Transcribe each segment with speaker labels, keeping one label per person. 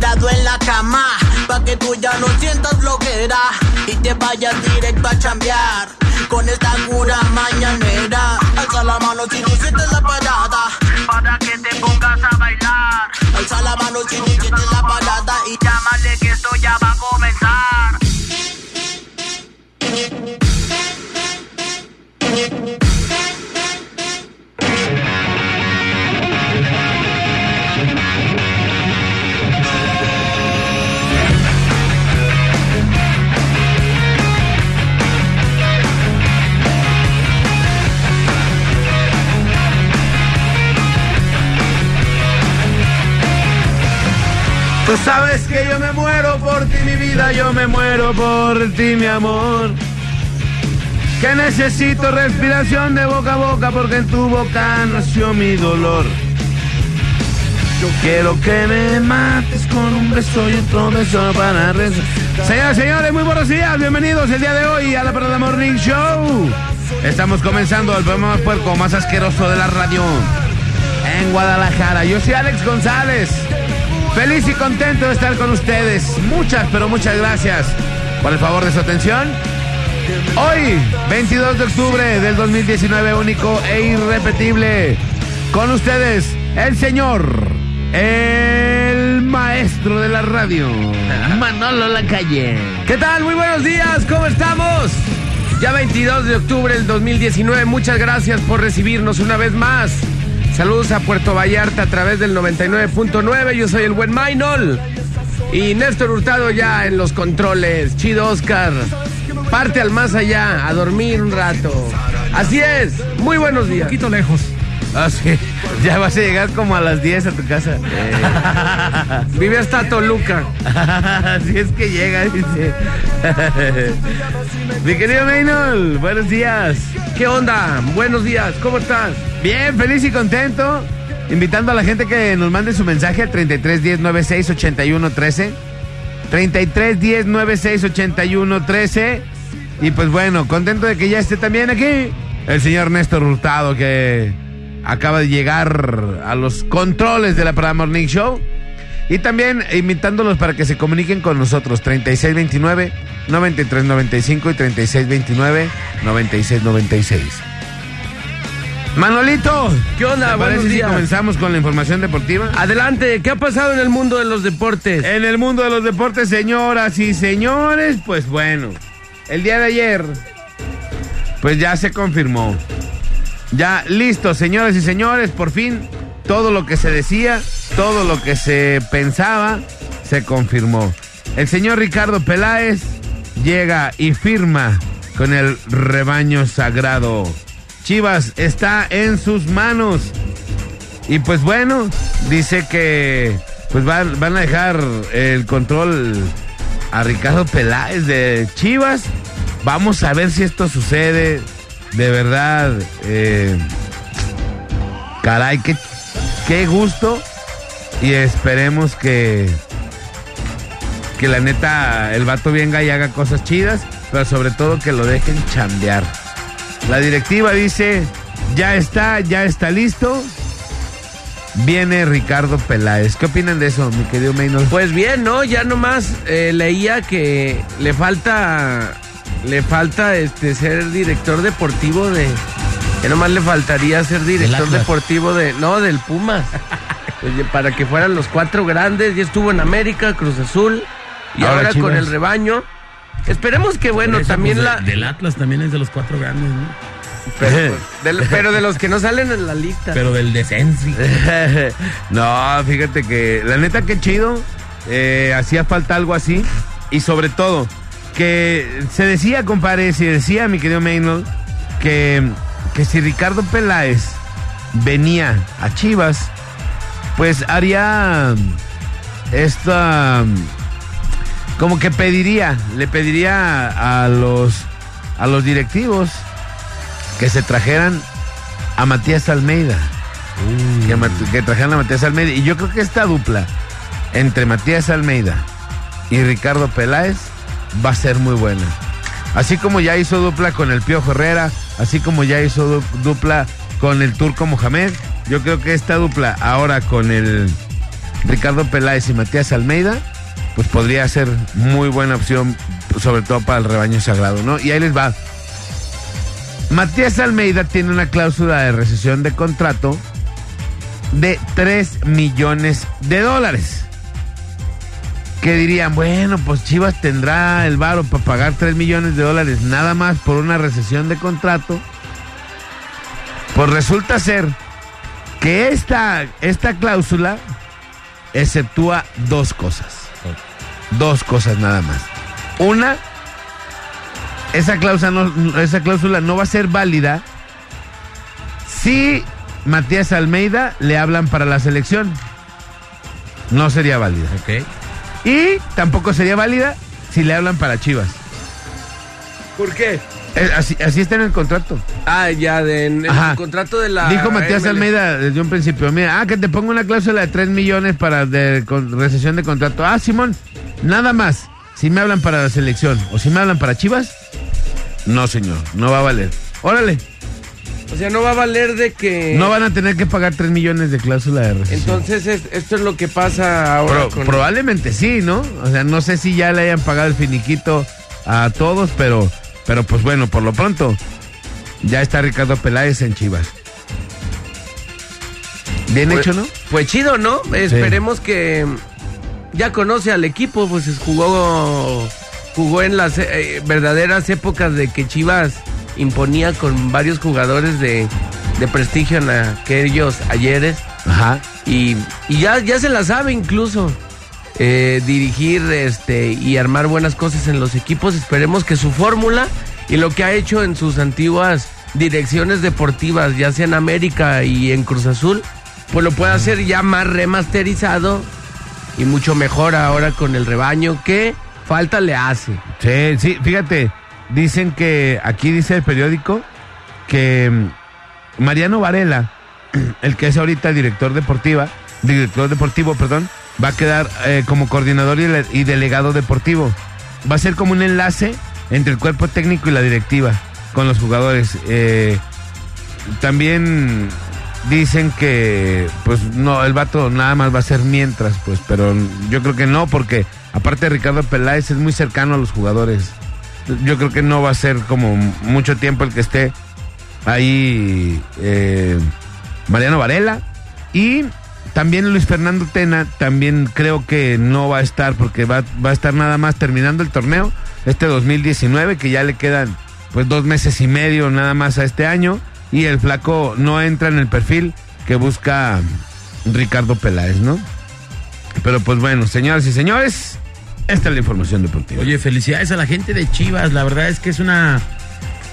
Speaker 1: tirado en la cama, pa' que tú ya no sientas flojera y te vayas directo a chambear. Con esta cura mañanera, alza la mano si tú sientes la parada, para que te pongas a bailar. Alza la mano si tú sientes la parada y llámale que esto ya va a comenzar.
Speaker 2: Tú sabes que yo me muero por ti, mi vida, yo me muero por ti, mi amor. Que necesito respiración de boca a boca porque en tu boca nació mi dolor. Yo quiero que me mates con un beso y otro beso para rezar. Señoras señores, muy buenos días, bienvenidos el día de hoy a la Parada Morning Show. Estamos comenzando el programa más puerco, más asqueroso de la radio en Guadalajara. Yo soy Alex González. Feliz y contento de estar con ustedes. Muchas, pero muchas gracias por el favor de su atención. Hoy, 22 de octubre del 2019, único e irrepetible. Con ustedes, el señor, el maestro de la radio, Manolo Lacalle.
Speaker 3: ¿Qué tal? Muy buenos días, ¿cómo estamos? Ya 22 de octubre del 2019, muchas gracias por recibirnos una vez más. Saludos a Puerto Vallarta a través del 99.9. Yo soy el buen Mainol. Y Néstor Hurtado ya en los controles. Chido Oscar. Parte al más allá, a dormir un rato. Así es. Muy buenos días.
Speaker 4: Un poquito lejos.
Speaker 2: Ah, sí. Ya vas a llegar como a las 10 a tu casa.
Speaker 3: Vive hasta Toluca.
Speaker 2: Así es que llega, dice. Mi querido Mainol, buenos días.
Speaker 3: ¿Qué onda? Buenos días. ¿Cómo estás?
Speaker 2: Bien, feliz y contento. Invitando a la gente que nos mande su mensaje al 33 10 96 81 13. 33 10 96 81 13. Y pues bueno, contento de que ya esté también aquí el señor Néstor Hurtado que acaba de llegar a los controles de la Parada Morning Show. Y también invitándolos para que se comuniquen con nosotros 3629 9395 y 3629 9696. Manolito,
Speaker 3: ¿Qué onda?
Speaker 2: ¿te
Speaker 3: Buenos
Speaker 2: si
Speaker 3: días.
Speaker 2: comenzamos con la información deportiva?
Speaker 3: Adelante, ¿qué ha pasado en el mundo de los deportes?
Speaker 2: En el mundo de los deportes, señoras y señores, pues bueno, el día de ayer, pues ya se confirmó. Ya listo, señoras y señores, por fin todo lo que se decía, todo lo que se pensaba, se confirmó. El señor Ricardo Peláez llega y firma con el rebaño sagrado. Chivas está en sus manos. Y pues bueno, dice que pues van, van a dejar el control a Ricardo Peláez de Chivas. Vamos a ver si esto sucede. De verdad, eh, caray, qué, qué gusto. Y esperemos que, que la neta el vato venga y haga cosas chidas, pero sobre todo que lo dejen chambear. La directiva dice, ya está, ya está listo. Viene Ricardo Peláez. ¿Qué opinan de eso, mi querido Maynard?
Speaker 3: Pues bien, ¿no? Ya nomás eh, leía que le falta le falta este ser director deportivo de que nomás le faltaría ser director deportivo de no del Pumas. Para que fueran los cuatro grandes, ya estuvo en América, Cruz Azul y
Speaker 2: Ahora
Speaker 3: ahora, con el rebaño. Esperemos que bueno, también
Speaker 4: pues,
Speaker 3: la
Speaker 4: de- Del Atlas también es de los cuatro grandes, ¿no?
Speaker 3: pero, pues, del- pero de los que no salen en la lista.
Speaker 4: Pero del descenso.
Speaker 2: no, fíjate que la neta que chido. eh, hacía falta algo así. Y sobre todo, que se decía, compadre, se decía, mi querido Maynard, que, que si Ricardo Peláez venía a Chivas, pues haría esta como que pediría, le pediría a los a los directivos que se trajeran a Matías Almeida. Que, Mat- que trajeran a Matías Almeida. Y yo creo que esta dupla entre Matías Almeida y Ricardo Peláez va a ser muy buena. Así como ya hizo dupla con el Piojo Herrera, así como ya hizo du- dupla con el Turco Mohamed, yo creo que esta dupla ahora con el Ricardo Peláez y Matías Almeida, pues podría ser muy buena opción, sobre todo para el rebaño sagrado, ¿no? Y ahí les va. Matías Almeida tiene una cláusula de recesión de contrato de 3 millones de dólares. Que dirían, bueno, pues Chivas tendrá el varo para pagar 3 millones de dólares nada más por una recesión de contrato. Pues resulta ser que esta, esta cláusula exceptúa dos cosas. Dos cosas nada más. Una, esa cláusula no, esa cláusula no va a ser válida si Matías Almeida le hablan para la selección. No sería válida.
Speaker 3: Ok.
Speaker 2: Y tampoco sería válida si le hablan para Chivas.
Speaker 3: ¿Por qué?
Speaker 2: Eh, Así, así está en el contrato.
Speaker 3: Ah, ya, de, en el contrato de la.
Speaker 2: Dijo Matías. Almeida desde un principio, mira, ah, que te pongo una cláusula de 3 millones para de, con recesión de contrato. Ah, Simón, nada más. Si me hablan para la selección o si me hablan para Chivas, no señor, no va a valer. Órale,
Speaker 3: O sea, no va a valer de que.
Speaker 2: no van a tener que pagar 3 millones de cláusula de.
Speaker 3: Entonces, es- esto es lo que pasa ahora
Speaker 2: Pro-
Speaker 3: con.
Speaker 2: Probablemente sí, ¿no? O sea, no sé si ya le hayan pagado el finiquito a todos, pero, pero pues bueno, por lo pronto, ya está Ricardo Peláez en Chivas. Bien
Speaker 3: Pues-
Speaker 2: hecho, ¿no?
Speaker 3: Pues chido, ¿no? Esperemos que ya conoce al equipo, pues jugó jugó en las eh, verdaderas épocas de que Chivas imponía con varios jugadores de, de prestigio en aquellos ayeres
Speaker 2: Ajá.
Speaker 3: y, y ya, ya se la sabe incluso eh, dirigir este y armar buenas cosas en los equipos. Esperemos que su fórmula y lo que ha hecho en sus antiguas direcciones deportivas, ya sea en América y en Cruz Azul, pues lo pueda hacer ya más remasterizado y mucho mejor ahora con el rebaño que falta le hace.
Speaker 2: Sí, sí, fíjate, dicen que, aquí dice el periódico, que mm, Mariano Varela, el que es ahorita director deportiva, director deportivo, perdón, va a quedar eh, como coordinador y, y delegado deportivo. Va a ser como un enlace entre el cuerpo técnico y la directiva con los jugadores. Eh, también dicen que, pues no, el vato nada más va a ser mientras, pues, pero yo creo que no, porque aparte Ricardo Peláez es muy cercano a los jugadores. Yo creo que no va a ser como mucho tiempo el que esté ahí eh, Mariano Varela y también Luis Fernando Tena, también creo que no va a estar porque va, va a estar nada más terminando el torneo, este 2019, que ya le quedan pues dos meses y medio nada más a este año y el flaco no entra en el perfil que busca Ricardo Peláez, ¿no? Pero pues bueno, señoras y señores, esta es la información deportiva.
Speaker 4: Oye, felicidades a la gente de Chivas. La verdad es que es una,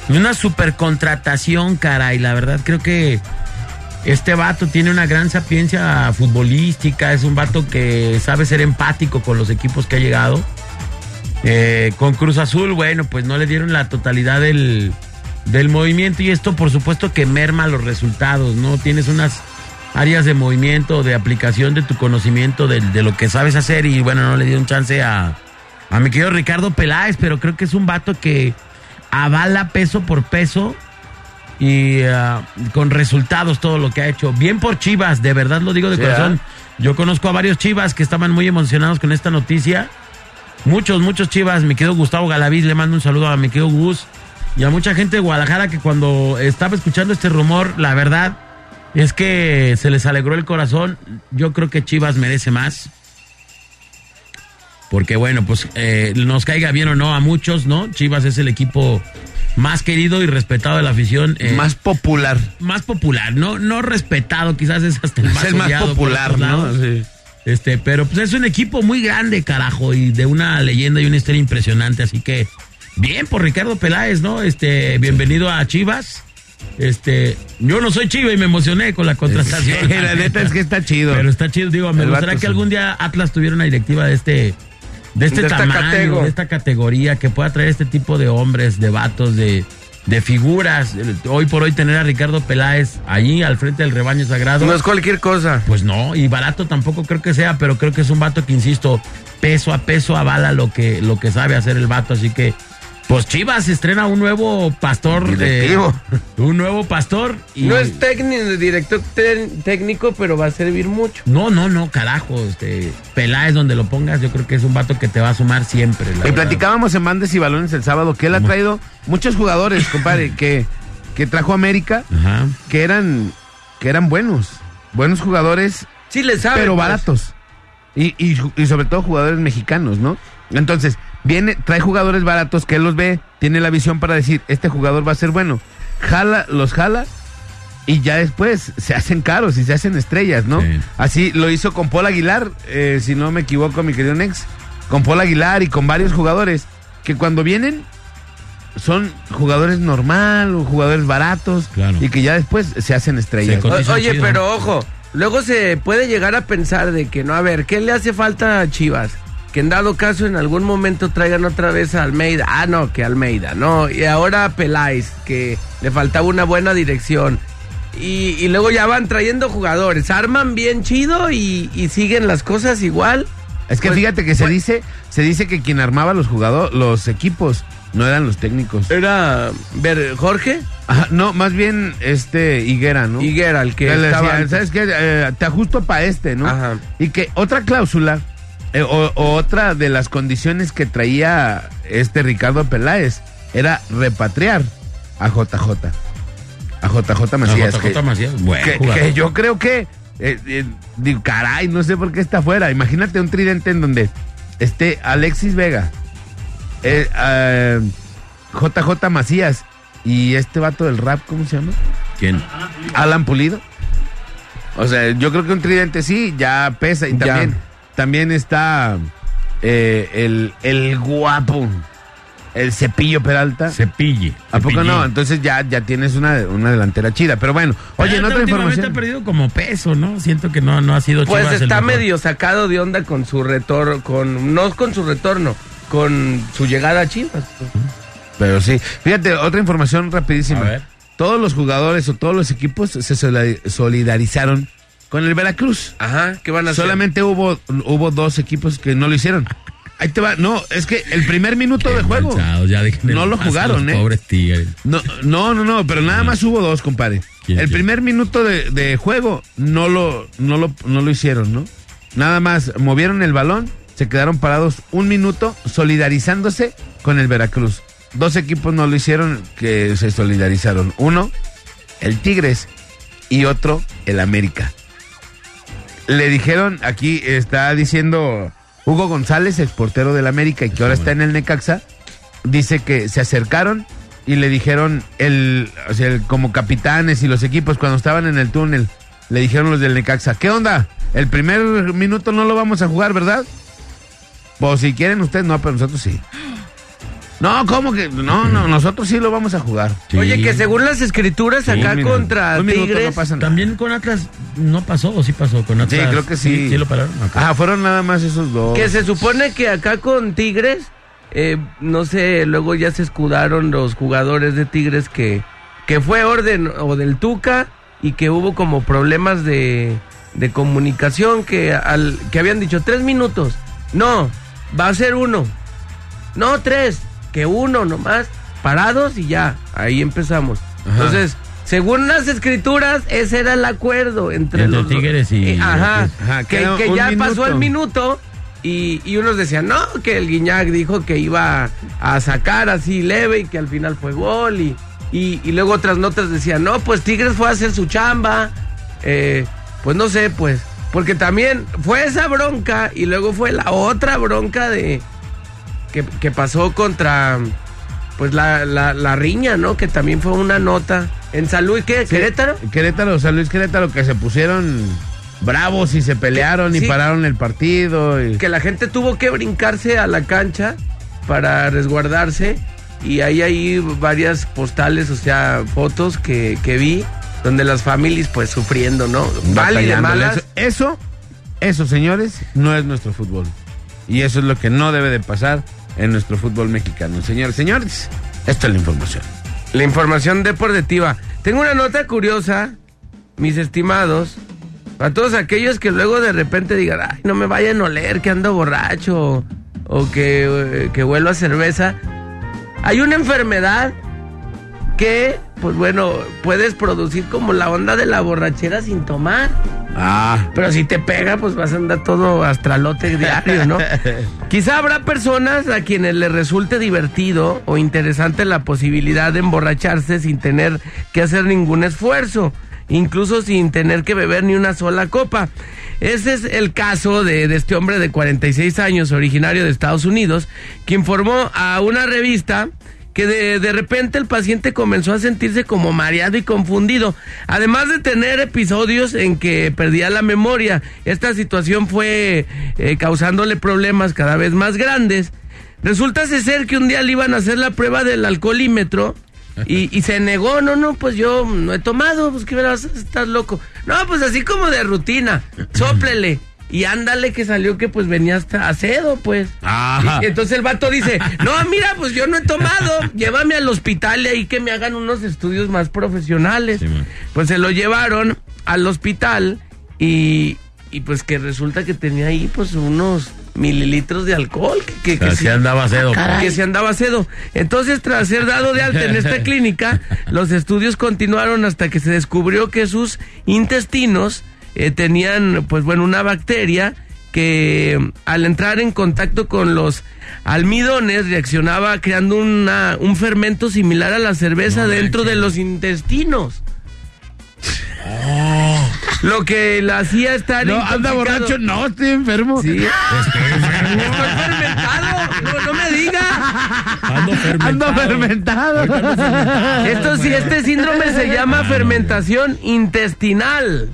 Speaker 4: una super contratación, caray. La verdad creo que este vato tiene una gran sapiencia futbolística. Es un vato que sabe ser empático con los equipos que ha llegado. Eh, con Cruz Azul, bueno, pues no le dieron la totalidad del, del movimiento y esto por supuesto que merma los resultados, ¿no? Tienes unas áreas de movimiento, de aplicación de tu conocimiento, de, de lo que sabes hacer y bueno, no le dieron chance a, a mi querido Ricardo Peláez, pero creo que es un vato que avala peso por peso y ah, con resultados todo lo que ha hecho. Bien por Chivas, de verdad lo digo de
Speaker 3: Sí,
Speaker 4: corazón. Yo conozco a varios Chivas que estaban muy emocionados con esta noticia. Muchos, muchos Chivas. Mi querido Gustavo Galaviz, le mando un saludo a mi querido Gus. Y a mucha gente de Guadalajara que cuando estaba escuchando este rumor, la verdad es que se les alegró el corazón. Yo creo que Chivas merece más. Porque bueno, pues eh, nos caiga bien o no a muchos, ¿no? Chivas es el equipo más querido y respetado de la afición. eh,
Speaker 2: Más popular.
Speaker 4: más popular, no, no respetado, quizás es hasta el
Speaker 2: Es
Speaker 4: más,
Speaker 2: el más popular, ¿no? Sí.
Speaker 4: Este, pero pues es un equipo muy grande, carajo, y de una leyenda y una historia impresionante, así que bien por Ricardo Peláez, ¿no? Este, bienvenido a Chivas. Este, yo no soy Chiva y me emocioné con la contratación.
Speaker 2: Sí, la neta es que está chido.
Speaker 4: Pero está chido, digo, me
Speaker 2: El
Speaker 4: gustaría
Speaker 2: vato
Speaker 4: que algún día Atlas tuviera una directiva de este de este
Speaker 3: De
Speaker 4: tamaño, de esta categoría, que pueda traer este tipo de hombres, de vatos, de, de figuras. Hoy por hoy tener a Ricardo Peláez allí al frente del rebaño sagrado.
Speaker 3: No es cualquier cosa.
Speaker 4: Pues no, y barato tampoco creo que sea, pero creo que es un vato que, insisto, peso a peso avala lo que, lo que sabe hacer el vato, así que Pues Chivas estrena un nuevo pastor.
Speaker 2: Directivo.
Speaker 4: De, un nuevo pastor. Y...
Speaker 3: No es técnico, director técnico, pero va a servir mucho.
Speaker 4: No, no, no, carajo. Este, Peláez, donde lo pongas, yo creo que es un vato que te va a sumar siempre. la
Speaker 2: Y
Speaker 4: verdad.
Speaker 2: platicábamos en Bandes y Balones el sábado que él ha traído muchos jugadores, compadre, que, que trajo a América,
Speaker 4: Ajá.
Speaker 2: que eran, que eran buenos. Buenos jugadores,
Speaker 3: Sí le sabe.
Speaker 2: pero
Speaker 3: pues.
Speaker 2: baratos. Y, y, y sobre todo jugadores mexicanos, ¿no? Entonces, viene, trae jugadores baratos que él los ve, tiene la visión para decir, este jugador va a ser bueno. Jala, los jala y ya después se hacen caros y se hacen estrellas, ¿no?
Speaker 4: Sí.
Speaker 2: Así lo hizo con Paul Aguilar, eh, si no me equivoco, mi querido Nex, con Paul Aguilar y con varios jugadores que cuando vienen son jugadores normal o jugadores baratos
Speaker 4: Claro.
Speaker 2: y que ya después se hacen estrellas.
Speaker 4: Se
Speaker 3: O-
Speaker 4: Cotizan
Speaker 3: oye,
Speaker 4: chido.
Speaker 3: pero ojo, luego se puede llegar a pensar de que no, a ver, ¿qué le hace falta a Chivas? Que en dado caso en algún momento traigan otra vez a Almeida. Ah, no, que Almeida, no. Y ahora Peláez, que le faltaba una buena dirección. Y, y luego ya van trayendo jugadores. Arman bien chido y, y siguen las cosas igual.
Speaker 2: Es que
Speaker 3: Pues-
Speaker 2: fíjate que se
Speaker 3: pues-
Speaker 2: dice, se dice que quien armaba los jugadores, los equipos, no eran los técnicos.
Speaker 3: Era ver, Jorge
Speaker 2: Ajá, no, más bien este Higuera, ¿no?
Speaker 3: Higuera, el que
Speaker 2: Que le
Speaker 3: estaba
Speaker 2: decía,
Speaker 3: antes.
Speaker 2: ¿sabes qué? Eh, te ajusto para este, ¿no?
Speaker 3: Ajá.
Speaker 2: Y que otra cláusula, eh, o, otra de las condiciones que traía este Ricardo Peláez, era repatriar a JJ. A JJ Macías.
Speaker 4: JJ
Speaker 2: que-
Speaker 4: Macías, buen
Speaker 2: que, yo creo que, eh, eh, digo, caray, no sé por qué está afuera. Imagínate un tridente en donde esté Alexis Vega, eh, eh, JJ Macías y este vato del rap, ¿cómo se llama?
Speaker 4: ¿Quién?
Speaker 2: Alan Pulido. O sea, yo creo que un tridente sí, ya pesa. Y
Speaker 3: Ya.
Speaker 2: También, está eh, el, el guapo, el cepillo Peralta.
Speaker 4: Cepille.
Speaker 2: ¿A poco no? Entonces ya, ya tienes una, una delantera chida. Pero bueno, oye, en
Speaker 4: Peralta
Speaker 2: otra información.
Speaker 4: ha perdido como peso, ¿no? Siento que no, no ha sido
Speaker 3: Pues
Speaker 4: Chivas
Speaker 3: está medio sacado de onda con su retorno, con no con su retorno, con su llegada a Chivas.
Speaker 2: Pero sí. Fíjate, otra información rapidísima.
Speaker 4: A ver.
Speaker 2: Todos los jugadores o todos los equipos se solidari- solidarizaron con el Veracruz.
Speaker 3: Ajá, ¿qué van a hacer?
Speaker 2: Solamente hubo, hubo dos equipos que no lo hicieron. Ahí te va. No, es que el primer minuto de juego.
Speaker 4: Ya
Speaker 2: No lo jugaron,
Speaker 4: los
Speaker 2: ¿eh?
Speaker 4: Pobres tigres.
Speaker 2: No, no, no, no, pero nada más hubo dos, compadre.
Speaker 4: ¿Quién,
Speaker 2: el primer minuto de, de juego no lo, no, lo, no lo hicieron, ¿no? Nada más movieron el balón, se quedaron parados un minuto solidarizándose con el Veracruz. Dos equipos no lo hicieron que se solidarizaron. Uno, el Tigres, y otro, el América. Le dijeron, aquí está diciendo Hugo González, ex portero del América y que ahora está en el Necaxa, dice que se acercaron y le dijeron, el, o sea, como capitanes y los equipos cuando estaban en el túnel, le dijeron los del Necaxa, ¿qué onda? El primer minuto no lo vamos a jugar, ¿verdad? Pues si quieren ustedes, no, pero nosotros sí. No, ¿cómo que? No, no, nosotros sí lo vamos a jugar.
Speaker 4: Sí.
Speaker 3: Oye, que según las escrituras acá contra Tigres,
Speaker 2: no pasa nada.
Speaker 4: También con Atlas no pasó, o sí pasó con Atlas.
Speaker 2: Sí, creo que sí.
Speaker 4: Sí, lo pararon. Ok.
Speaker 2: Ah, fueron nada más esos dos.
Speaker 3: que se supone que acá con Tigres, eh, no sé, luego ya se escudaron los jugadores de Tigres que, que fue orden o del Tuca y que hubo como problemas de, de comunicación que, al, que habían dicho tres minutos. No, va a ser uno. No, tres, que uno nomás, parados y ya, ahí empezamos.
Speaker 2: Ajá.
Speaker 3: Entonces, según las escrituras, ese era el acuerdo entre,
Speaker 4: Entre
Speaker 3: los
Speaker 4: Tigres y-
Speaker 3: Eh, ajá,
Speaker 2: Ajá,
Speaker 3: que, ya
Speaker 2: minuto.
Speaker 3: pasó el minuto y, y unos decían, no, que el Guiñac dijo que iba a sacar así leve y que al final fue gol y, y, y luego otras notas decían, no, pues Tigres fue a hacer su chamba, eh, pues no sé, pues, porque también fue esa bronca y luego fue la otra bronca de que, que pasó contra pues la, la, la riña, ¿no? Que también fue una nota en Salud, ¿qué?
Speaker 2: Sí,
Speaker 3: ¿Querétaro?
Speaker 2: Querétaro, San Luis Querétaro, que se pusieron bravos y se pelearon y
Speaker 3: Sí.
Speaker 2: pararon el partido. y-
Speaker 3: que la gente tuvo que brincarse a la cancha para resguardarse y ahí hay varias postales, o sea, fotos que, que vi donde las familias pues sufriendo, ¿no? Mal y de malas.
Speaker 2: Eso, eso, eso, señores, no es nuestro fútbol. Y eso es lo que no debe de pasar en nuestro fútbol mexicano. Señores, señores, esta es la información.
Speaker 3: La información deportiva. Tengo una nota curiosa, mis estimados, para todos aquellos que luego de repente digan, ay, no me vayan a oler que ando borracho o que, eh, que a cerveza. Hay una enfermedad que, pues bueno, puedes producir como la onda de la borrachera sin tomar.
Speaker 2: Ah.
Speaker 3: Pero si te pega, pues vas a andar todo astralote diario, ¿no? Quizá habrá personas a quienes les resulte divertido o interesante la posibilidad de emborracharse sin tener que hacer ningún esfuerzo, incluso sin tener que beber ni una sola copa. Ese es el caso de, de este hombre de 46 años, originario de Estados Unidos, que informó a una revista que de, de, repente el paciente comenzó a sentirse como mareado y confundido, además de tener episodios en que perdía la memoria. Esta situación fue eh, causándole problemas cada vez más grandes. Resulta ser que un día le iban a hacer la prueba del alcoholímetro y, y, se negó, no, no, pues yo no he tomado, pues que verás, estás loco. No, pues así como de rutina, sóplele. Y ándale que salió que pues venía hasta acedo, pues.
Speaker 2: Ajá.
Speaker 3: Y entonces el vato dice, no, mira, pues yo no he tomado, llévame al hospital y ahí que me hagan unos estudios más profesionales.
Speaker 4: Sí,
Speaker 3: pues se lo llevaron al hospital y, y pues que resulta que tenía ahí pues unos mililitros de alcohol. Que, que, que
Speaker 4: sí- andaba cedo.
Speaker 3: que se andaba cedo. Entonces, tras ser dado de alta en esta clínica, los estudios continuaron hasta que se descubrió que sus intestinos eh, tenían, pues bueno, una bacteria que al entrar en contacto con los almidones reaccionaba creando una, un fermento similar a la cerveza
Speaker 4: No
Speaker 3: dentro de los intestinos. Lo que la hacía estar
Speaker 2: No, anda borracho, no, estoy enfermo.
Speaker 3: Sí. Estoy fermentado. No, no me diga.
Speaker 4: Ando fermentado.
Speaker 2: Ando fermentado.
Speaker 3: Esto sí, este síndrome se llama fermentación intestinal.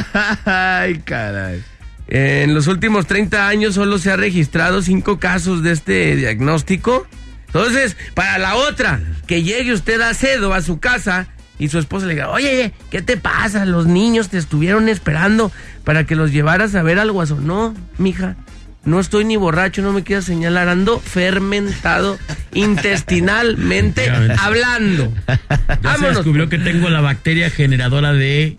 Speaker 2: Ay, caray.
Speaker 3: En los últimos 30 años solo se ha registrado cinco casos de este diagnóstico. Entonces, para la otra, que llegue usted a cedo a su casa y su esposa le diga, oye, ¿qué te pasa? Los niños te estuvieron esperando para que los llevaras a ver al guaso. No, mija, no estoy ni borracho, no me quieras señalar, ando fermentado intestinalmente hablando.
Speaker 4: Ya se
Speaker 3: Vámonos.
Speaker 4: descubrió que tengo la bacteria generadora de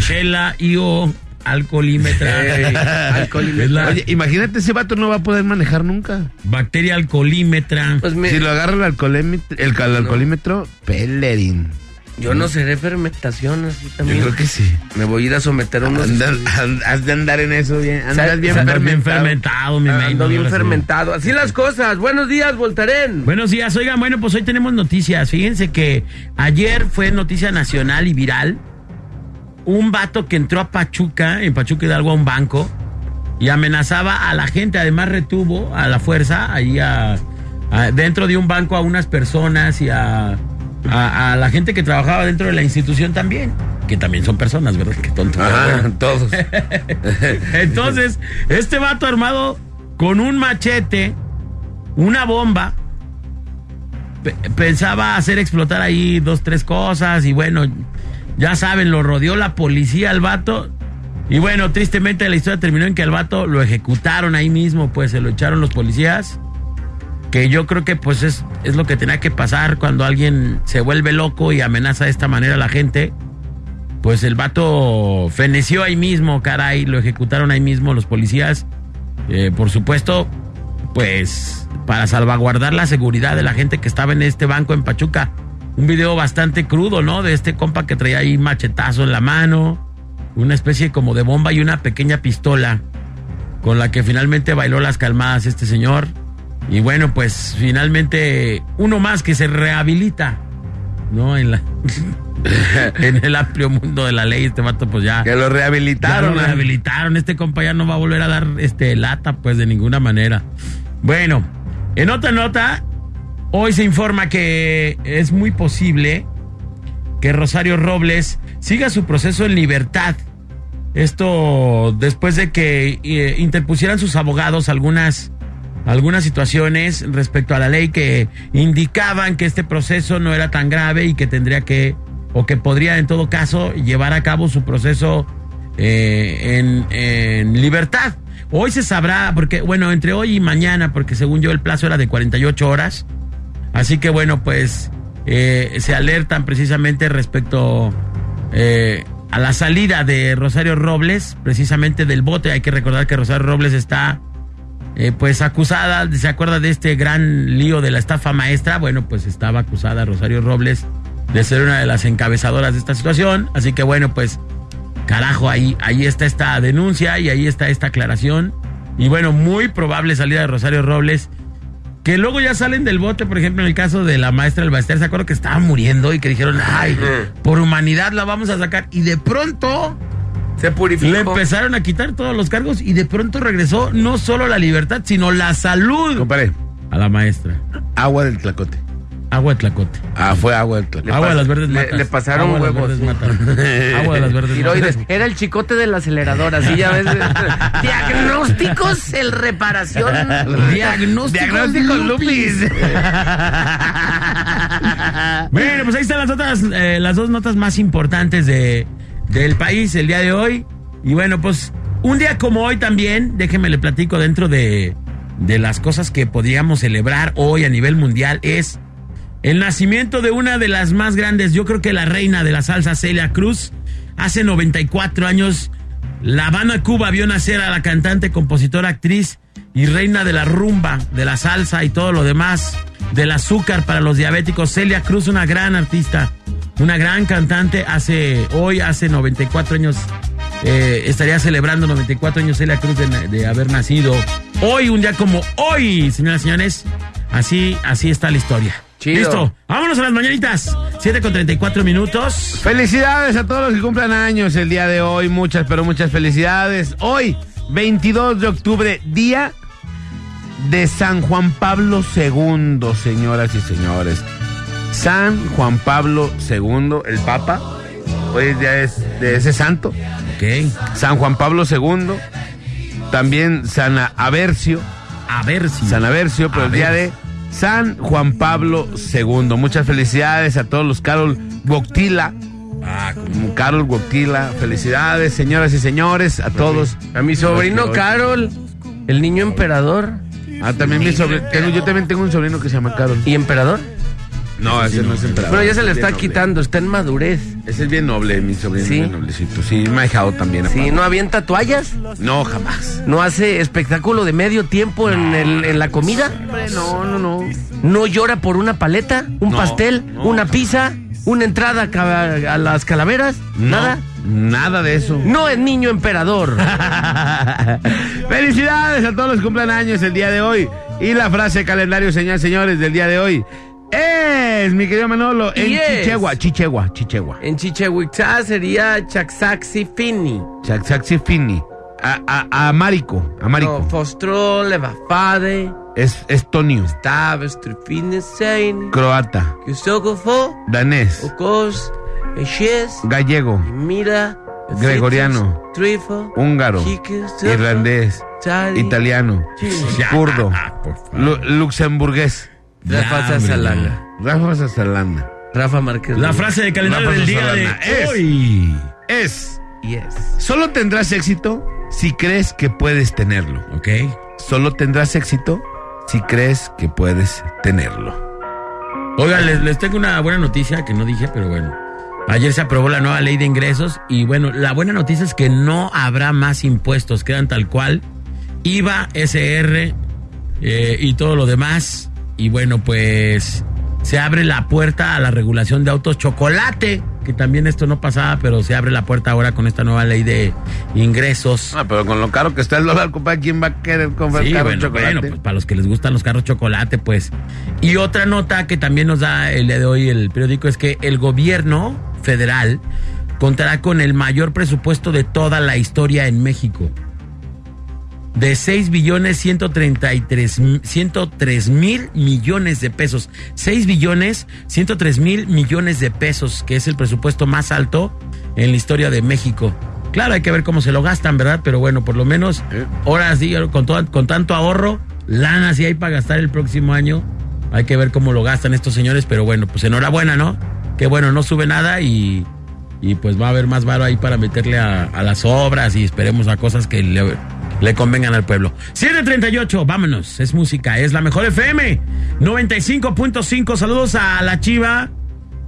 Speaker 4: chela y o alcoholímetra.
Speaker 3: Ey, alcoholímetra.
Speaker 4: Es la
Speaker 2: Oye, imagínate, ese vato no va a poder manejar nunca.
Speaker 4: bacteria alcoholímetra.
Speaker 3: Pues me-
Speaker 2: Si lo agarra el alcoholímetro, el, cal- alcoholímetro, pelerín.
Speaker 3: Yo no seré fermentación así
Speaker 2: Yo
Speaker 3: también.
Speaker 2: creo que sí.
Speaker 3: Me voy a ir a someter a unos...
Speaker 2: Anda- and- has de andar en eso bien. Andas bien
Speaker 4: Ando bien
Speaker 2: fermentado.
Speaker 4: fermentado, mi
Speaker 3: Ando
Speaker 4: maino,
Speaker 3: bien fermentado. Así las cosas. Buenos días, Voltaren.
Speaker 4: Buenos días, oigan, bueno, pues hoy tenemos noticias. Fíjense que ayer fue noticia nacional y viral. Un vato que entró a Pachuca, en Pachuca Hidalgo, a un banco y amenazaba a la gente. Además, retuvo a la fuerza ahí a, a- dentro de un banco a unas personas y a, a- a la gente que trabajaba dentro de la institución también. Que también son personas, ¿verdad? Qué tonto.
Speaker 2: Ajá,
Speaker 4: bueno.
Speaker 2: todos.
Speaker 4: Entonces, este vato armado con un machete, una bomba, pe- pensaba hacer explotar ahí dos, tres cosas y bueno, ya saben, lo rodeó la policía al vato. Y bueno, tristemente la historia terminó en que al vato lo ejecutaron ahí mismo, pues se lo echaron los policías. Que yo creo que pues es, es lo que tenía que pasar cuando alguien se vuelve loco y amenaza de esta manera a la gente. Pues el vato feneció ahí mismo, caray, lo ejecutaron ahí mismo los policías. Eh, por supuesto, pues para salvaguardar la seguridad de la gente que estaba en este banco en Pachuca. Un video bastante crudo, ¿no? De este compa que traía ahí machetazo en la mano, una especie como de bomba y una pequeña pistola con la que finalmente bailó las calmadas este señor. Y bueno, pues finalmente uno más que se rehabilita, ¿no? En la en el amplio mundo de la ley, este vato pues ya
Speaker 2: Que lo
Speaker 4: ya
Speaker 2: rehabilitaron.
Speaker 4: lo
Speaker 2: ¿eh?
Speaker 4: rehabilitaron. Este compa ya no va a volver a dar este lata, pues de ninguna manera. Bueno, en otra nota, hoy se informa que es muy posible que Rosario Robles siga su proceso en libertad. Esto después de que eh, interpusieran sus abogados algunas algunas situaciones respecto a la ley que indicaban que este proceso no era tan grave y que tendría que, o que podría en todo caso llevar a cabo su proceso eh, en, libertad. Hoy se sabrá, porque bueno, entre hoy y mañana, porque según yo el plazo era de 48 horas. Así que bueno, pues eh, se alertan precisamente respecto eh, a la salida de Rosario Robles, precisamente del bote. Hay que recordar que Rosario Robles está eh, pues acusada, ¿se acuerda de este gran lío de la estafa maestra? Bueno, pues estaba acusada Rosario Robles de ser una de las encabezadoras de esta situación. Así que bueno, pues carajo, ahí, ahí está esta denuncia y ahí está esta aclaración. Y bueno, muy probable salida de Rosario Robles. Que luego ya salen del bote, por ejemplo, en el caso de la maestra Albaester, ¿se acuerdan que estaba muriendo y que dijeron, ay, por humanidad la vamos a sacar? Y de pronto
Speaker 3: Se purificó.
Speaker 4: le empezaron a quitar todos los cargos y de pronto regresó no solo la libertad, sino la salud
Speaker 2: Compadre,
Speaker 4: a la maestra.
Speaker 2: agua del tlacote.
Speaker 4: Agua de tlacote.
Speaker 2: Ah, fue agua del tlacote.
Speaker 4: Agua de las verdes
Speaker 3: le-
Speaker 4: matas.
Speaker 3: le pasaron
Speaker 4: Agua de las
Speaker 3: huevos.
Speaker 4: verdes matas. Agua de las verdes
Speaker 3: Tiroides.
Speaker 4: matas.
Speaker 3: Era el chicote de la aceleradora, así ya ves. Diagnósticos, el reparación.
Speaker 4: Diagnósticos
Speaker 2: Diagnósticos Lupis.
Speaker 4: Bueno, pues ahí están las otras, eh, las dos notas más importantes de, del país el día de hoy. Y bueno, pues un día como hoy también, déjeme le platico dentro de, de las cosas que podríamos celebrar hoy a nivel mundial es el nacimiento de una de las más grandes, yo creo que la reina de la salsa, Celia Cruz. Hace 94 años, La Habana, Cuba vio nacer a la cantante, compositora, actriz y reina de la rumba, de la salsa y todo lo demás, del azúcar para los diabéticos. Celia Cruz, una gran artista, una gran cantante. Hace, hoy, hace 94 años, eh, estaría celebrando 94 años Celia Cruz de, de haber nacido. Hoy, un día como hoy, señoras y señores, así, así está la historia.
Speaker 3: Chido.
Speaker 4: Listo, vámonos a las mañanitas. 7 con 34 minutos.
Speaker 2: Felicidades a todos los que cumplan años el día de hoy. Muchas, pero muchas felicidades. Hoy, 22 de octubre, día de San Juan Pablo II, señoras y señores. San Juan Pablo II, el Papa. Hoy es día de ese santo.
Speaker 4: Ok,
Speaker 2: San Juan Pablo II. También San Aversio.
Speaker 4: a ver si.
Speaker 2: San Aversio, pero el día de San Juan Pablo II. Muchas felicidades a todos los Carol Goctila.
Speaker 4: Ah, como-
Speaker 2: Carol Goctila, felicidades, señoras y señores, a todos.
Speaker 3: A mi sobrino Carol, el niño emperador.
Speaker 2: Ah, también mi sobrino. tengo- yo también tengo un sobrino que se llama Carol.
Speaker 3: ¿Y emperador?
Speaker 2: No, ese no es emperador.
Speaker 3: Bueno, ya se le
Speaker 2: bien
Speaker 3: está
Speaker 2: noble.
Speaker 3: quitando, está en madurez.
Speaker 2: Ese es bien noble, mi sobrino.
Speaker 3: Sí.
Speaker 2: bien noblecito. Sí, me ha dejado también.
Speaker 3: Sí,
Speaker 2: aparte.
Speaker 3: no avienta toallas,
Speaker 2: No, jamás.
Speaker 3: no hace espectáculo de medio tiempo en, el- en la comida,
Speaker 2: no, no, no.
Speaker 3: no llora por una paleta, un
Speaker 2: No,
Speaker 3: pastel,
Speaker 2: no,
Speaker 3: una
Speaker 2: jamás.
Speaker 3: pizza, una entrada a las calaveras,
Speaker 2: No,
Speaker 3: nada.
Speaker 2: Nada de eso.
Speaker 3: No es niño emperador.
Speaker 2: Felicidades a todos los que cumplan años el día de hoy. Y la frase calendario, señores, señores, del día de hoy es, mi querido Manolo, en
Speaker 3: Y es-
Speaker 2: Chichegua, Chichegua, Chichegua.
Speaker 3: en Chichehuitzá sería Chaxaxi Fini.
Speaker 2: Chaxaxi Fini. A, a, a Marico, a Marico.
Speaker 3: No, Fostro, Levafade,
Speaker 2: Es estonio,
Speaker 3: Sein,
Speaker 2: croata, danés,
Speaker 3: Eshes,
Speaker 2: gallego,
Speaker 3: Mira,
Speaker 2: Gregoriano,
Speaker 3: Trifo,
Speaker 2: húngaro, irlandés, italiano, kurdo,
Speaker 4: favor.
Speaker 2: lu- luxemburgués,
Speaker 3: Rafa Sazalanga.
Speaker 2: Rafa Sazalanda.
Speaker 3: Rafa Márquez.
Speaker 4: La frase de calendario
Speaker 2: Rafa
Speaker 4: del día de
Speaker 2: es-
Speaker 4: hoy.
Speaker 2: Es,
Speaker 3: Yes.
Speaker 2: solo tendrás éxito si crees que puedes tenerlo.
Speaker 4: Ok.
Speaker 2: Solo tendrás éxito si crees que puedes tenerlo.
Speaker 4: Oigan, les, les tengo una buena noticia que no dije, pero bueno. Ayer se aprobó la nueva ley de ingresos y bueno, la buena noticia es que no habrá más impuestos, quedan tal cual. IVA, SR eh, y todo lo demás. Y bueno, pues se abre la puerta a la regulación de autos chocolate, que también esto no pasaba, pero se abre la puerta ahora con esta nueva ley de ingresos.
Speaker 2: Ah, pero con lo caro que está el dólar, compadre, ¿quién va a querer comprar
Speaker 4: Sí,
Speaker 2: carro
Speaker 4: bueno,
Speaker 2: chocolate?
Speaker 4: bueno, pues para los que les gustan los carros chocolate, pues. Y otra nota que también nos da el día de hoy el periódico es que el gobierno federal contará con el mayor presupuesto de toda la historia en México. De 6 billones 133 m- 103 mil millones de pesos. 6 billones 103 mil millones de pesos, que es el presupuesto más alto en la historia de México. Claro, hay que ver cómo se lo gastan, ¿verdad? Pero bueno, por lo menos, ahora sí, con, todo- con tanto ahorro, lana sí hay para gastar el próximo año. Hay que ver cómo lo gastan estos señores, pero bueno, pues enhorabuena, ¿no? Que bueno, no sube nada y, y pues va a haber más varo ahí para meterle a, a las obras y esperemos a cosas que le, le convengan al pueblo. 738, vámonos, es música, es la mejor FM, 95.5, saludos a la Chiva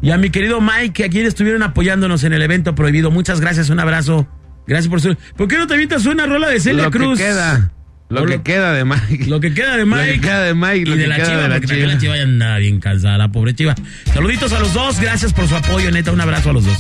Speaker 4: y a mi querido Mike, que aquí estuvieron apoyándonos en el evento prohibido. Muchas gracias, un abrazo. Gracias por su... ¿Por qué no te avientas una rola de Celia
Speaker 2: Lo que lo, que, queda de Mike.
Speaker 5: Lo que queda de Mike.
Speaker 2: Lo que queda de Mike.
Speaker 5: Y
Speaker 2: lo
Speaker 5: de,
Speaker 2: que
Speaker 5: la
Speaker 2: queda
Speaker 5: chiva,
Speaker 2: de la
Speaker 5: chiva. También la chiva ya nada bien la pobre chiva. Saluditos a los dos, gracias por su apoyo, neta. Un abrazo a los dos.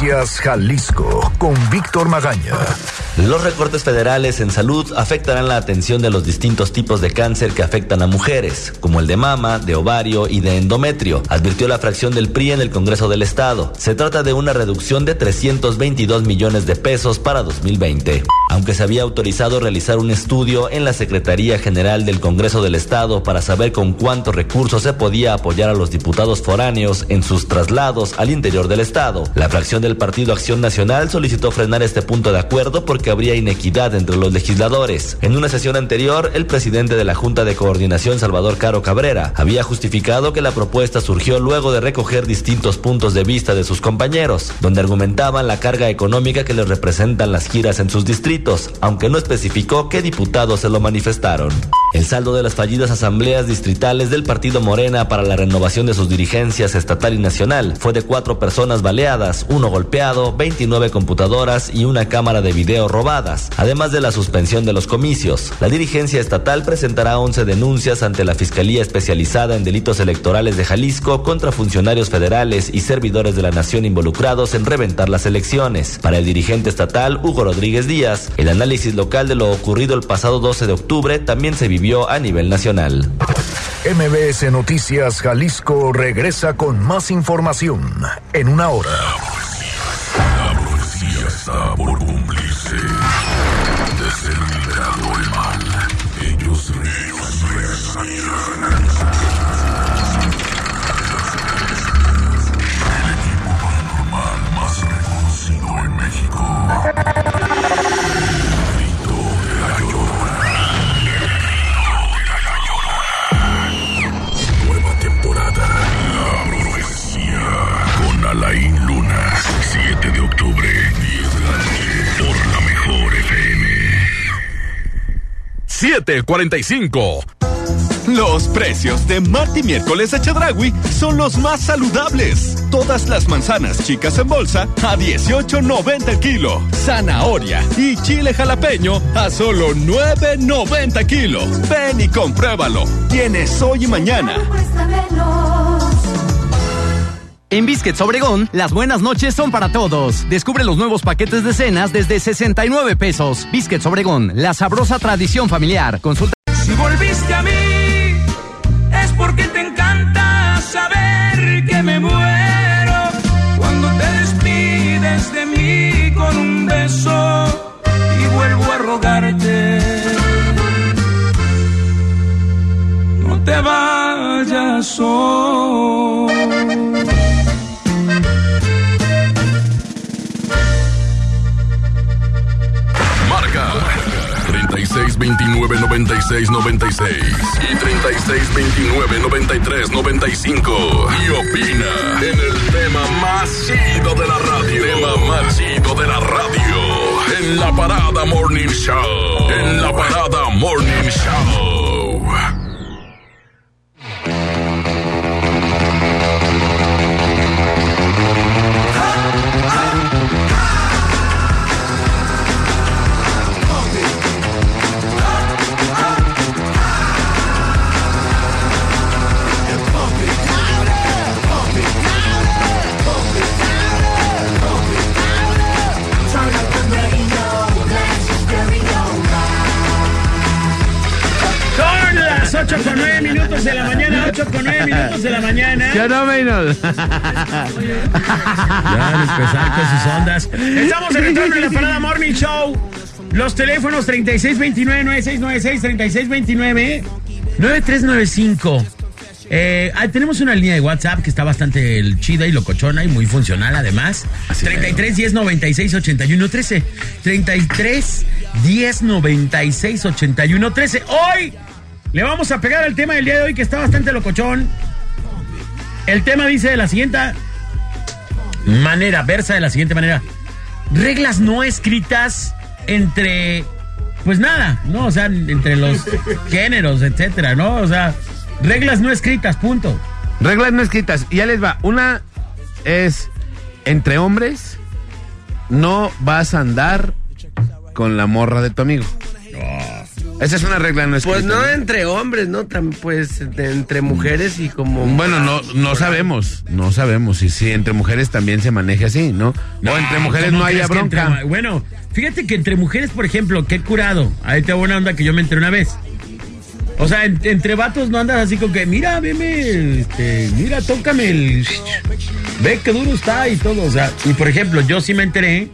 Speaker 6: Noticias Jalisco con Víctor Magaña.
Speaker 7: Los recortes federales en salud afectarán la atención de los distintos tipos de cáncer que afectan a mujeres, como el de mama, de ovario y de endometrio, advirtió la fracción del PRI en el Congreso del Estado. Se trata de una reducción de 322 millones de pesos para 2020. Aunque se había autorizado realizar un estudio en la Secretaría General del Congreso del Estado para saber con cuántos recursos se podía apoyar a los diputados foráneos en sus traslados al interior del Estado, la fracción del Partido Acción Nacional solicitó frenar este punto de acuerdo porque habría inequidad entre los legisladores. En una sesión anterior, el presidente de la Junta de Coordinación, Salvador Caro Cabrera, había justificado que la propuesta surgió luego de recoger distintos puntos de vista de sus compañeros, donde argumentaban la carga económica que les representan las giras en sus distritos, aunque no especificó qué diputados se lo manifestaron. El saldo de las fallidas asambleas distritales del Partido Morena para la renovación de sus dirigencias estatal y nacional fue de cuatro personas baleadas, uno golpeado, 29 computadoras y una cámara de video robadas, además de la suspensión de los comicios. La dirigencia estatal presentará 11 denuncias ante la Fiscalía Especializada en Delitos Electorales de Jalisco contra funcionarios federales y servidores de la nación involucrados en reventar las elecciones. Para el dirigente estatal, Hugo Rodríguez Díaz, el análisis local de lo ocurrido el pasado 12 de octubre también se vivió a nivel nacional.
Speaker 6: MBS Noticias Jalisco regresa con más información en una hora.
Speaker 8: 745. Los precios de martes y miércoles de Chedragui son los más saludables. Todas las manzanas chicas en bolsa a 18.90 el kilo. Zanahoria y chile jalapeño a solo 9.90 kilo. Ven y compruébalo. Tienes hoy y mañana.
Speaker 9: En Biscuits Obregón, las buenas noches son para todos. Descubre los nuevos paquetes de cenas desde 69 pesos. Biscuits Obregón, la sabrosa tradición familiar. Consulta.
Speaker 10: Si volviste a mí, es porque te encanta saber que me muero. Cuando te despides de mí con un beso y vuelvo a rogarte. No te vayas hoy.
Speaker 11: 36 29 96 96 y 36 29 93 95. Y opina en el tema más chido de la radio. Tema más chido de la radio. En la parada Morning Show. En la parada Morning Show.
Speaker 4: 8 con 9 minutos de la mañana, 8 con 9 minutos de la mañana.
Speaker 2: ¿Qué onda, Maynard?
Speaker 4: Ya, empezar con sus ondas. Estamos en retorno en la parada Morning Show. Los teléfonos 3629-9696, 3629-9395. Eh, ah, tenemos una línea de WhatsApp que está bastante chida y locochona y muy funcional además. 33 10 96 81 13. 33 10 96 81 13. Hoy le vamos a pegar al tema del día de hoy que está bastante locochón. El tema dice de la siguiente manera, versa de la siguiente manera. Reglas no escritas entre, pues nada, ¿no? O sea, entre los géneros, etcétera, ¿no? O sea, reglas no escritas, punto.
Speaker 2: Reglas no escritas. Y ya les va. Una es, entre hombres, no vas a andar con la morra de tu amigo. Esa es una regla no escrita.
Speaker 3: Pues no entre hombres, ¿no? Tam- pues de- entre mujeres y como...
Speaker 2: Bueno, no, no sabemos, no sabemos si, si entre mujeres también se maneja así, ¿no? o entre mujeres
Speaker 4: ¿cómo
Speaker 2: no haya
Speaker 4: que
Speaker 2: bronca.
Speaker 4: entre- bueno, fíjate que entre mujeres, por ejemplo, qué curado. Ahí te buena onda que yo me enteré una vez. O sea, en- entre vatos no andas así como que, mira, veme, este, mira, tócame el... Ve qué duro está y todo. O sea, y por ejemplo, yo sí me enteré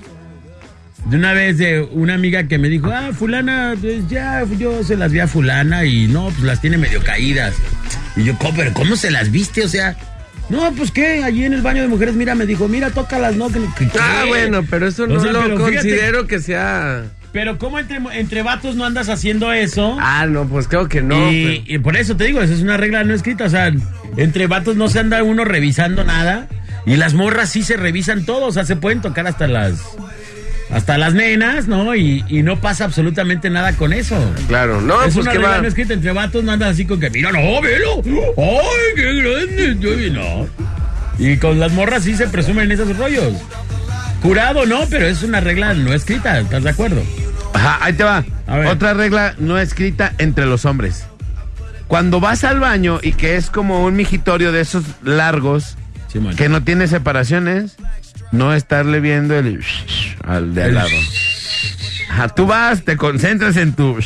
Speaker 4: de una vez de una amiga que me dijo, ah, fulana, pues ya, yo se las vi a fulana y no, pues las tiene medio caídas. Y yo, "¿Cómo? pero ¿cómo se las viste? O sea, no, pues qué, allí en el baño de mujeres, mira, me dijo, mira, tócalas, ¿no? Que- que-
Speaker 3: Ah, bueno, pero eso
Speaker 4: O
Speaker 3: no
Speaker 4: sea,
Speaker 3: lo
Speaker 4: fíjate-
Speaker 3: considero que sea...
Speaker 4: Pero ¿cómo entre, entre vatos no andas haciendo eso?
Speaker 3: Ah, no, pues creo que no.
Speaker 4: y, y por eso te digo, esa es una regla no escrita. O sea, entre vatos no se anda uno revisando nada. Y las morras sí se revisan todo. O sea, se pueden tocar hasta las. Hasta las nenas, ¿no? Y, y no pasa absolutamente nada con eso.
Speaker 3: Claro, no,
Speaker 4: es
Speaker 3: pues
Speaker 4: una
Speaker 3: que
Speaker 4: regla
Speaker 3: va...
Speaker 4: no escrita. Entre vatos no andas así con que, mira, no, velo. ¡Ay, qué grande! estoy". No. Y con las morras sí se presumen esos rollos. Curado, no, pero es una regla no escrita. ¿Estás de acuerdo?
Speaker 2: Ajá, ahí te va.
Speaker 4: A ver.
Speaker 2: Otra regla no escrita entre los hombres. Cuando vas al baño y que es como un migitorio de esos largos,
Speaker 4: Sí,
Speaker 2: que no tiene separaciones, no estarle viendo el al de al lado. Ajá, tú vas, te concentras en tu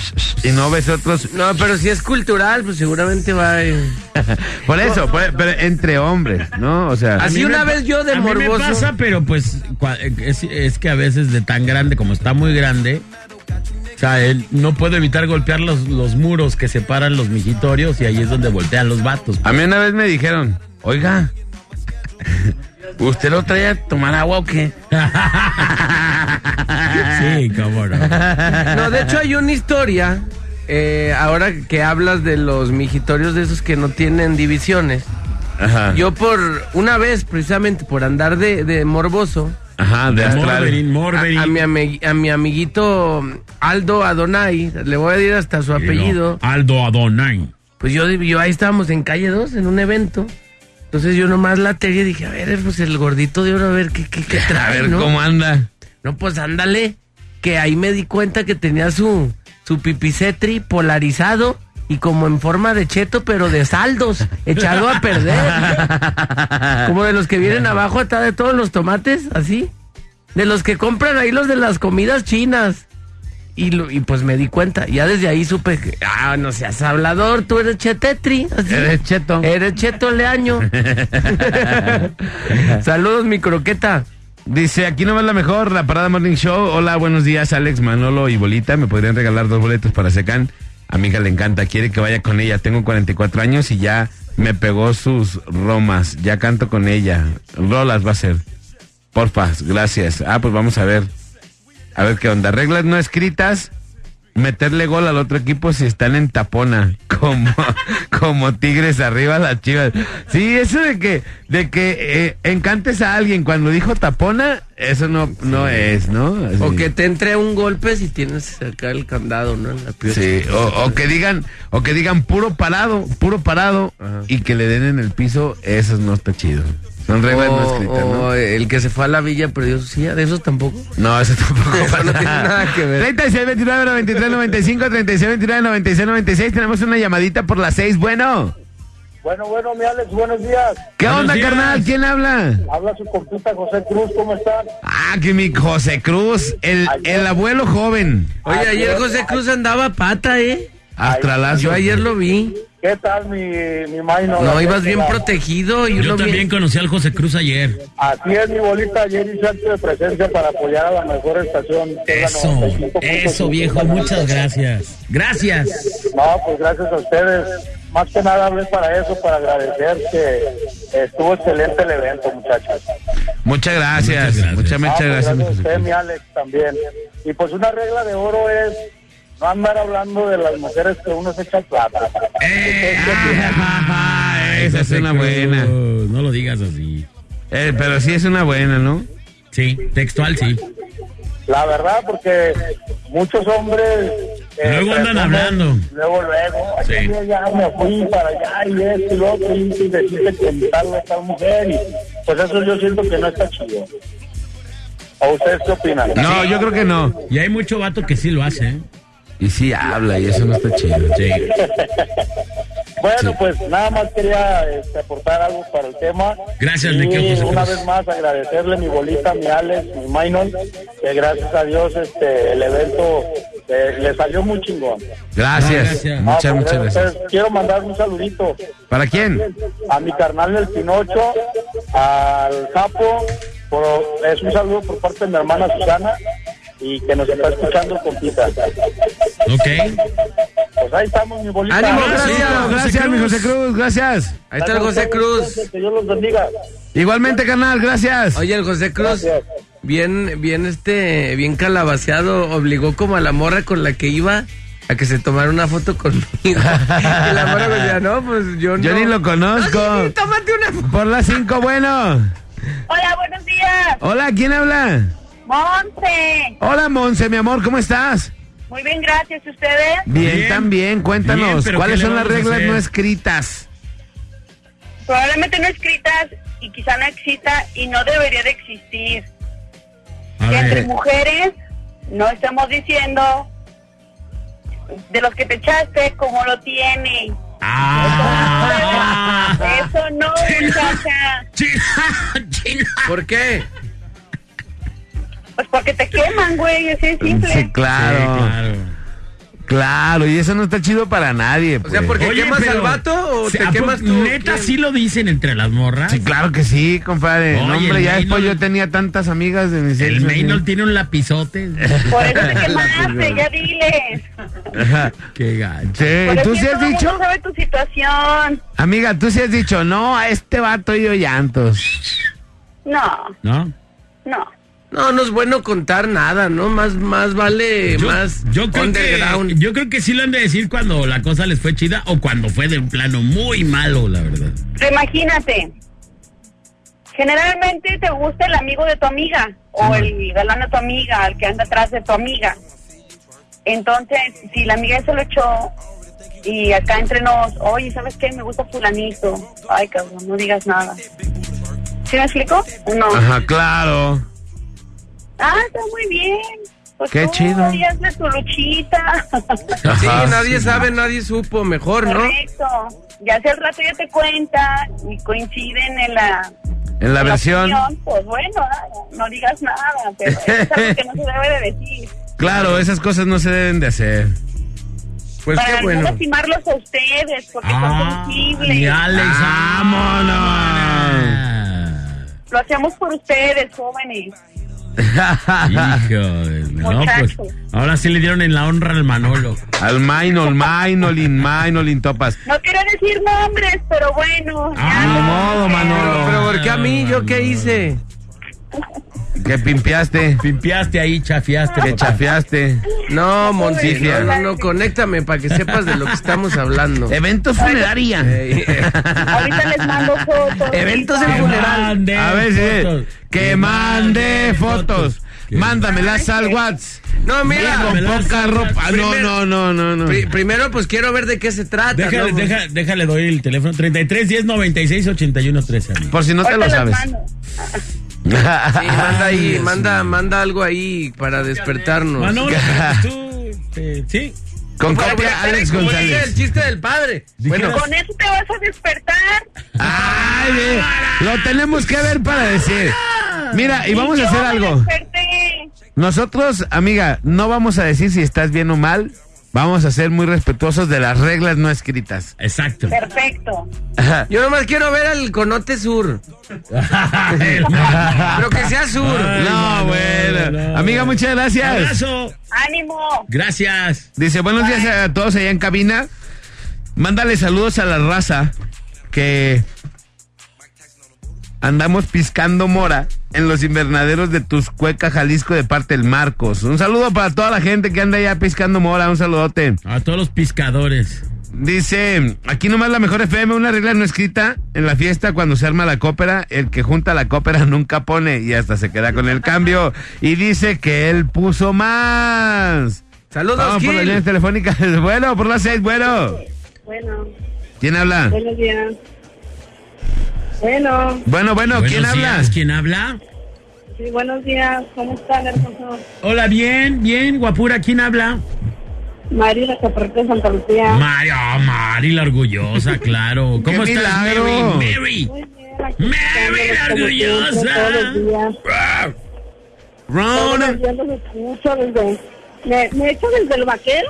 Speaker 2: y no ves otros.
Speaker 3: No, pero si es cultural, pues seguramente va...
Speaker 2: Por eso, por- pero entre hombres, ¿no? O sea,
Speaker 3: Así
Speaker 4: A mí
Speaker 3: una vez yo de
Speaker 4: a mí
Speaker 3: morboso...
Speaker 4: me pasa, pero pues es, es que a veces de tan grande como está muy grande, o sea, él no puedo evitar golpear los, los muros que separan los mijitorios y ahí es donde voltean los vatos.
Speaker 2: a mí una vez me dijeron, oiga, ¿usted lo trae a tomar agua o qué?
Speaker 4: Sí, cómo no.
Speaker 3: No, de hecho hay una historia, eh, ahora que hablas de los mijitorios de esos que no tienen divisiones.
Speaker 2: Ajá.
Speaker 3: Yo por una vez, precisamente por andar de, de morboso,
Speaker 2: Ajá, de astral.
Speaker 4: Morberin, Morberin.
Speaker 3: a, a mi a mi amiguito Aldo Adonai, le voy a decir hasta su apellido,
Speaker 4: Aldo Adonai.
Speaker 3: pues yo, yo ahí estábamos en calle 2 en un evento. Entonces yo nomás la teoría dije, a ver, pues el gordito de oro, a ver qué, qué, qué trae,
Speaker 2: A ver
Speaker 3: ¿no?
Speaker 2: cómo anda.
Speaker 3: No, pues ándale, que ahí me di cuenta que tenía su, su pipicetri polarizado y como en forma de cheto, pero de saldos, echado a perder. como de los que vienen abajo atrás de todos los tomates, así. De los que compran ahí los de las comidas chinas. Y, lo- y pues me di cuenta, ya desde ahí supe que, ah, no seas hablador, tú eres chetetri. así.
Speaker 2: Eres cheto.
Speaker 3: Eres cheto leaño. Saludos, mi croqueta.
Speaker 2: Dice, aquí no va la mejor, la Parada Morning Show. Hola, buenos días, Alex, Manolo y Bolita. ¿Me podrían regalar dos boletos para Secan? A mi hija le encanta, quiere que vaya con ella. Tengo 44 años y ya me pegó sus romas. Ya canto con ella. Rolas va a ser. Porfa, gracias. Ah, pues vamos a ver. A ver qué onda. Reglas no escritas. Meterle gol al otro equipo si están en tapona. Como, como tigres arriba las chivas. Sí, eso de que, de que eh, encantes a alguien cuando dijo tapona, eso no, no es, ¿no? Así.
Speaker 3: O que te entre un golpe si tienes acá el candado, ¿no? La.
Speaker 2: Sí, o, o que digan, o que digan puro parado, puro parado, y que le den en el piso, eso no está chido. No
Speaker 3: O,
Speaker 2: escritas, ¿no?
Speaker 3: o el que se fue a la villa perdió su silla, de esos tampoco.
Speaker 2: No, eso tampoco
Speaker 3: Eso no tiene nada que ver.
Speaker 2: 36, 29, 93, 95, 36, 29, 96, 96. Tenemos una llamadita por las 6. Bueno.
Speaker 12: Bueno, bueno, mi Alex, buenos días.
Speaker 2: ¿Qué
Speaker 4: Buenos
Speaker 2: onda,
Speaker 4: días.
Speaker 2: carnal? ¿Quién habla?
Speaker 12: Habla su compita José Cruz, ¿cómo están?
Speaker 2: Ah, que mi José Cruz, el, el abuelo joven.
Speaker 3: Oye, ayer José Cruz andaba pata, ¿eh?
Speaker 2: Astralazo.
Speaker 3: Yo ayer lo vi.
Speaker 12: ¿Qué tal, mi, mi Maino?
Speaker 3: No, ibas bien protegido. Y
Speaker 4: Yo
Speaker 3: uno
Speaker 4: también
Speaker 3: bien-
Speaker 4: conocí al José Cruz ayer.
Speaker 12: Así es, mi bolita. Ayer hice acto de presencia para apoyar a la mejor estación.
Speaker 4: Eso,
Speaker 12: 95.5.
Speaker 4: eso viejo, muchas gracias. Gracias.
Speaker 12: No, pues gracias a ustedes. Más que nada hablé para eso, para agradecer que estuvo excelente el evento, muchachos.
Speaker 2: Muchas gracias.
Speaker 4: Muchas gracias.
Speaker 2: Muchas, muchas
Speaker 12: Ah, pues
Speaker 2: gracias,
Speaker 12: a usted, mi Alex, también. Y pues una regla de oro es no andar hablando de las mujeres que uno se echa plata.
Speaker 2: Eh, ah, esa es una buena.
Speaker 4: No lo digas así.
Speaker 2: Eh, pero sí es una buena, ¿no?
Speaker 4: Sí, textual, sí.
Speaker 12: La verdad, porque muchos hombres... eh,
Speaker 4: Luego andan hablando.
Speaker 12: Luego, luego.
Speaker 4: Sí.
Speaker 12: "Ay, yo ya me fui para allá y esto y lo otro y y decirle que tal a tal mujer. Y, pues eso yo siento que no está chido. ¿O ustedes qué opinan?
Speaker 2: No, yo creo que no.
Speaker 4: Y hay mucho vato que sí lo hace, ¿eh?
Speaker 2: Y sí habla y eso no está chido.
Speaker 12: Bueno, pues nada más quería este, aportar algo para el tema.
Speaker 4: Gracias,
Speaker 12: y una vez más agradecerle mi bolita, mi Alex, mi Mainon, que gracias a Dios este el evento eh, le salió muy chingón.
Speaker 2: Gracias.
Speaker 4: Gracias.
Speaker 2: Muchas,
Speaker 12: Ah,
Speaker 2: muchas
Speaker 12: pues,
Speaker 2: gracias.
Speaker 12: pues, quiero mandar un saludito
Speaker 2: ¿Para quién?
Speaker 12: a mi carnal el Pinocho, al Capo, por- es un saludo por parte de mi hermana Susana y que nos está escuchando compita.
Speaker 4: Ok.
Speaker 12: Pues ahí estamos, mi bolita.
Speaker 3: ¡Ánimo,
Speaker 2: Gracias,
Speaker 3: gracias!
Speaker 2: gracias, mi José Cruz, gracias.
Speaker 3: Ahí está el José Cruz.
Speaker 12: Que Dios los bendiga.
Speaker 2: Igualmente, carnal, gracias.
Speaker 3: Oye, el José Cruz,
Speaker 12: Gracias.
Speaker 3: bien, bien, este, bien calabaceado, obligó como a la morra con la que iba a que se tomara una foto conmigo. y la morra me decía, no, pues yo no.
Speaker 2: Yo ni lo conozco.
Speaker 3: Sí, tómate una foto.
Speaker 2: Por las cinco, bueno.
Speaker 13: Hola, buenos días.
Speaker 2: Hola, ¿quién habla?
Speaker 13: Monte.
Speaker 2: Hola, Monse, mi amor, ¿cómo estás?
Speaker 13: Muy bien, gracias. ¿Y ustedes?
Speaker 2: Bien,
Speaker 4: Bien.
Speaker 2: también, cuéntanos,
Speaker 4: Bien,
Speaker 2: ¿cuáles
Speaker 4: ¿qué le
Speaker 2: son las reglas no escritas?
Speaker 13: Probablemente no escritas y quizá no exista y no debería de existir.
Speaker 4: A
Speaker 13: Que entre mujeres no estamos diciendo de los que te echaste cómo lo tiene.
Speaker 4: Ah.
Speaker 13: Eso no, muchacha.
Speaker 3: ¿Por qué?
Speaker 13: Pues porque te queman, güey. Así es simple.
Speaker 2: Sí, claro,
Speaker 4: Sí, claro.
Speaker 2: claro, y eso no está chido para nadie.
Speaker 3: O sea,
Speaker 2: pues.
Speaker 3: porque
Speaker 4: Oye,
Speaker 3: quemas
Speaker 4: pero,
Speaker 3: al vato o
Speaker 4: ¿se-
Speaker 3: te quemas tú.
Speaker 4: ¿Neta
Speaker 3: ¿Quién?
Speaker 4: sí lo dicen entre las morras?
Speaker 2: Sí, claro que sí, compadre. no,
Speaker 4: Oye,
Speaker 2: hombre,
Speaker 4: el
Speaker 2: ya después yo tenía tantas amigas de mis
Speaker 4: El Maynol tiene un lapizote.
Speaker 13: Por eso te quemaste, ya diles.
Speaker 4: Qué gacho.
Speaker 2: Sí,
Speaker 13: Por
Speaker 2: ¿y
Speaker 13: eso
Speaker 2: tú sí has dicho?
Speaker 13: sabe tu situación.
Speaker 2: Amiga, tú sí has dicho, no, a este vato yo llantos.
Speaker 13: No,
Speaker 4: ¿No?
Speaker 13: no.
Speaker 3: No, no es bueno contar nada, ¿no? Más, más vale,
Speaker 4: Yo,
Speaker 3: más
Speaker 4: yo creo
Speaker 3: underground.
Speaker 4: que, yo creo que sí lo han de decir cuando la cosa les fue chida o cuando fue de un plano muy malo, la verdad.
Speaker 13: Pero imagínate, generalmente te gusta el amigo de tu amiga o el galán de tu amiga, el que anda atrás de tu amiga. Entonces, si la amiga se lo echó y acá entre nos, oye, ¿sabes qué? Me gusta fulanito. Ay, cabrón, no digas nada. ¿Sí me explico? ¿O No.
Speaker 2: Ajá, claro.
Speaker 13: Ah, está muy bien. Pues
Speaker 2: Qué chido.
Speaker 13: y hazle tu luchita.
Speaker 3: Sí, nadie
Speaker 2: sí.
Speaker 3: sabe, nadie supo, mejor, ¿no?
Speaker 13: Correcto. Ya si al rato ya te cuenta y coinciden en la
Speaker 2: En la versión.
Speaker 13: opinión, pues bueno, no, no digas nada, pero eso es algo que no se debe de decir.
Speaker 2: Claro, esas cosas no se deben de hacer.
Speaker 3: Pues
Speaker 13: para
Speaker 3: qué
Speaker 13: no
Speaker 3: bueno.
Speaker 13: lastimarlos a ustedes, porque
Speaker 4: Ah,
Speaker 13: son sensibles.
Speaker 4: y Alex,
Speaker 2: ¡Vámonos!
Speaker 13: Lo hacemos por ustedes, jóvenes.
Speaker 4: Híjole, no, pues ahora sí le dieron en la honra al Manolo.
Speaker 2: Al Mainol, Mainolin, Mainolin Topas.
Speaker 13: No quiero decir nombres, pero bueno. ya.
Speaker 2: Ni modo, Manolo.
Speaker 3: pero ¿por qué a mí? ¿Yo qué hice?
Speaker 2: Que pimpiaste,
Speaker 4: Pimpiaste ahí, chafiaste.
Speaker 2: que chafiaste.
Speaker 3: No,
Speaker 2: Monticia.
Speaker 3: no, no, no, conéctame para que sepas de lo que estamos hablando.
Speaker 2: Evento funeraria.
Speaker 13: Ahorita les mando fotos.
Speaker 3: Eventos en funeral.
Speaker 2: A ver, sí.
Speaker 4: fotos.
Speaker 2: Que mande fotos. Mándamelas al WhatsApp.
Speaker 3: No, mira.
Speaker 2: Con poca ropa. No, no, no, no, no.
Speaker 3: Pri- primero, pues quiero ver de qué se trata.
Speaker 4: Déjale,
Speaker 3: ¿no?
Speaker 4: Deja- déjale, doy el teléfono 33 10 96 81 13. amigo.
Speaker 2: Por si no te lo sabes.
Speaker 3: Sí, manda ahí, manda, manda algo ahí para despertarnos.
Speaker 4: Manolo, tú, este, sí.
Speaker 2: Con copia Alex
Speaker 3: como dice el
Speaker 2: González.
Speaker 3: chiste del padre. Bueno,
Speaker 13: Con eso te vas a despertar.
Speaker 2: Ay, lo tenemos que ver para decir. Mira, y vamos a hacer algo.
Speaker 13: desperté.
Speaker 2: Nosotros, amiga, no vamos a decir si estás bien o mal. Vamos a ser muy respetuosos de las reglas no escritas.
Speaker 4: Exacto.
Speaker 13: Perfecto.
Speaker 3: yo nomás quiero ver al conote sur. Pero que sea sur.
Speaker 4: Ay,
Speaker 2: no,
Speaker 4: Manolo,
Speaker 2: bueno.
Speaker 4: no.
Speaker 2: Amiga, muchas gracias.
Speaker 4: Abrazo.
Speaker 13: Ánimo.
Speaker 4: Gracias.
Speaker 2: Dice, buenos días a todos allá en cabina. Mándale saludos a la raza que andamos piscando mora en los invernaderos de Tuscueca, Jalisco, de parte del Marcos. Un saludo para toda la gente que anda allá piscando mora. Un saludote.
Speaker 4: A todos los pescadores.
Speaker 2: Dice, aquí nomás la mejor FM, una regla no escrita en la fiesta cuando se arma la cópera, el que junta la cópera nunca pone y hasta se queda con el cambio. Y dice que él puso más.
Speaker 3: Saludos,
Speaker 2: Vamos por las líneas telefónicas. Bueno, por las seis, bueno.
Speaker 13: Bueno,
Speaker 2: ¿Quién habla?
Speaker 13: buenos días. Bueno,
Speaker 2: Bueno, bueno, ¿quién
Speaker 4: Buenos
Speaker 2: habla?
Speaker 4: días, ¿Quién habla?
Speaker 13: sí, buenos días. ¿Cómo están, hermoso?
Speaker 4: Hola, bien, bien, guapura. ¿Quién habla?
Speaker 14: Mari, la de Santa Lucía.
Speaker 4: Mari, oh, Mari, la orgullosa, claro. ¿Cómo
Speaker 2: ¡Qué
Speaker 4: estás,
Speaker 2: milagro!
Speaker 4: Mary? Mary.
Speaker 14: Muy bien, aquí
Speaker 4: Mary, la orgullosa.
Speaker 14: Todos los días. Todos
Speaker 2: Ron.
Speaker 14: los días los escucho desde... Me, me echo desde el vaquero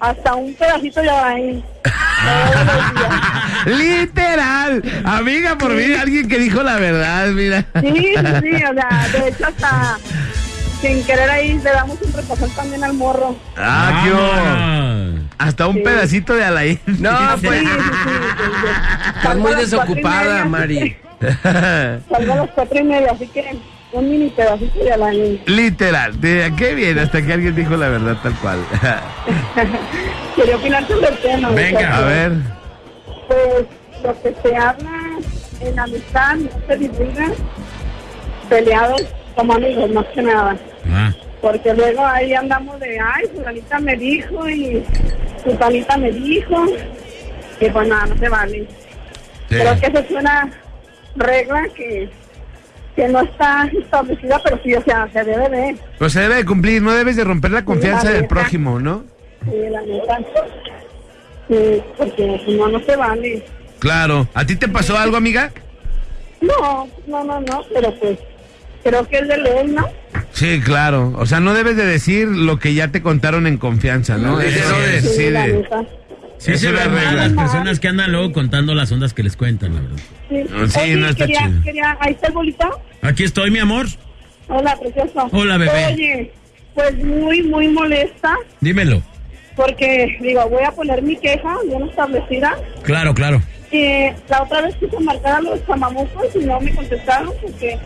Speaker 14: hasta un pedacito de ahí.
Speaker 2: Literal. Amiga, por mí, alguien que dijo la verdad, mira.
Speaker 14: Sí, sí, sí, o sea, de hecho hasta sin querer ahí le damos un repasón también al morro.
Speaker 2: Ah, qué. Hasta un
Speaker 14: Sí.
Speaker 2: pedacito de Alain.
Speaker 3: No,
Speaker 14: Sí,
Speaker 3: pues
Speaker 14: sí, sí, sí.
Speaker 3: estás muy desocupada,
Speaker 14: media,
Speaker 3: Mari.
Speaker 14: Salgo a las cuatro y media, así que un mini pedacito de la
Speaker 2: Literal. De qué bien, hasta que alguien dijo la verdad tal cual.
Speaker 14: Quería opinar sobre el tema.
Speaker 4: Venga.
Speaker 2: A ver.
Speaker 14: Pues lo que se habla en amistad no se divulga peleados como amigos, más que nada.
Speaker 4: Ah,
Speaker 14: Porque luego ahí andamos de, ay, fulanita me dijo y fulanita me dijo. Y pues nada, no se vale.
Speaker 2: Sí.
Speaker 14: Creo que esa es una regla que, que no está establecida, pero sí, o sea, se debe de.
Speaker 2: Pues se debe de cumplir, no debes de romper la confianza del prójimo, ¿no?
Speaker 14: Sí, la neta. Sí, porque si no, no se vale.
Speaker 2: Claro. ¿A ti te pasó algo, amiga?
Speaker 14: No, no, no, no, pero pues creo que es de ley, ¿no?
Speaker 2: Sí, claro. O sea, no debes de decir lo que ya te contaron en confianza, ¿no?
Speaker 3: Sí,
Speaker 2: Eso de-
Speaker 3: sí,
Speaker 2: sí,
Speaker 14: la neta.
Speaker 4: Sí,
Speaker 2: Es
Speaker 4: se
Speaker 2: regla.
Speaker 4: las personas que andan luego contando las ondas que les cuentan, la verdad.
Speaker 14: Sí,
Speaker 2: Sí,
Speaker 14: Oye,
Speaker 2: no está
Speaker 14: quería,
Speaker 2: chido.
Speaker 14: quería, ahí está el bolito.
Speaker 4: Aquí estoy, mi amor.
Speaker 14: Hola, precioso.
Speaker 4: Hola, bebé.
Speaker 14: Oye, pues muy, muy molesta,
Speaker 4: Dímelo.
Speaker 14: porque, digo, voy a poner mi queja bien establecida.
Speaker 4: Claro, claro.
Speaker 14: Eh, la otra vez quise marcar a los chamamucos y no me contestaron porque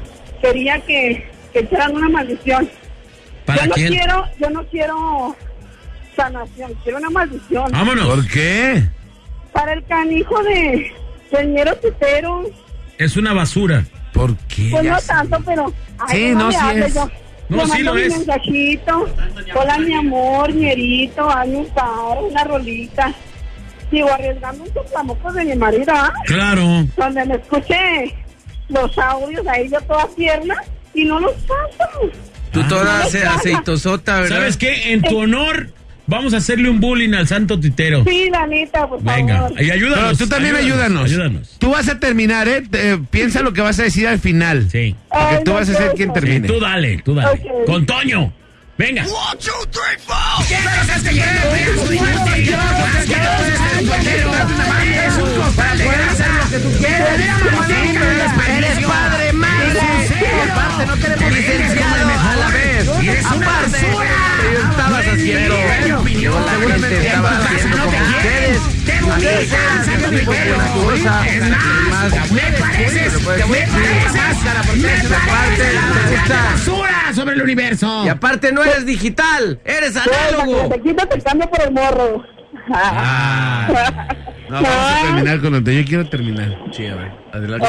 Speaker 14: quería que, que echaran una maldición.
Speaker 4: ¿Para
Speaker 14: yo no
Speaker 4: quién?
Speaker 14: quiero, yo no quiero sanación, quiero una maldición.
Speaker 4: Vámonos.
Speaker 2: ¿Por qué?
Speaker 14: Para el canijo de señero tutero,
Speaker 4: Es una basura.
Speaker 2: ¿Por qué?
Speaker 14: pues no tanto, pero
Speaker 2: Sí,
Speaker 14: ay,
Speaker 2: no,
Speaker 14: me
Speaker 2: sí es.
Speaker 14: yo
Speaker 4: No, sí lo
Speaker 14: mi
Speaker 4: es.
Speaker 14: mensajito. Hola, mi amor, ñerito, hazme un paro, una rolita. Sigo arriesgando un soplamoco de mi marido, ¿ah?
Speaker 4: Claro.
Speaker 14: donde me escuché los audios ahí yo toda tierna y no los paso.
Speaker 3: Tú
Speaker 4: Ah.
Speaker 3: toda ace- aceitosota, ¿verdad?
Speaker 4: ¿Sabes qué? En tu honor, vamos a hacerle un bullying al santo titero.
Speaker 14: Sí, la neta, por
Speaker 4: Venga,
Speaker 14: favor.
Speaker 4: y ayúdanos.
Speaker 2: Pero tú también ayúdanos.
Speaker 4: Ayúdanos.
Speaker 2: Tú vas a terminar, ¿eh? Piensa lo que vas a decir al final.
Speaker 4: Sí.
Speaker 2: Porque
Speaker 14: Ay,
Speaker 2: tú
Speaker 14: no
Speaker 2: vas a ser quien.
Speaker 4: Sí,
Speaker 2: termine.
Speaker 4: tú dale, tú dale. Con Toño. Venga.
Speaker 3: Eres padre, madre. Aparte, no tenemos licenciado a la vez. Aparte, yo estabas haciendo. Yo seguramente estaba haciendo como ustedes. Cosa más.
Speaker 4: basura sobre el universo.
Speaker 3: Y aparte no eres digital, eres análogo.
Speaker 14: Te quito te cambio por el morro.
Speaker 2: Ah. No, vamos a terminar con. Yo quiero terminar. Sí, a ver. Adelante.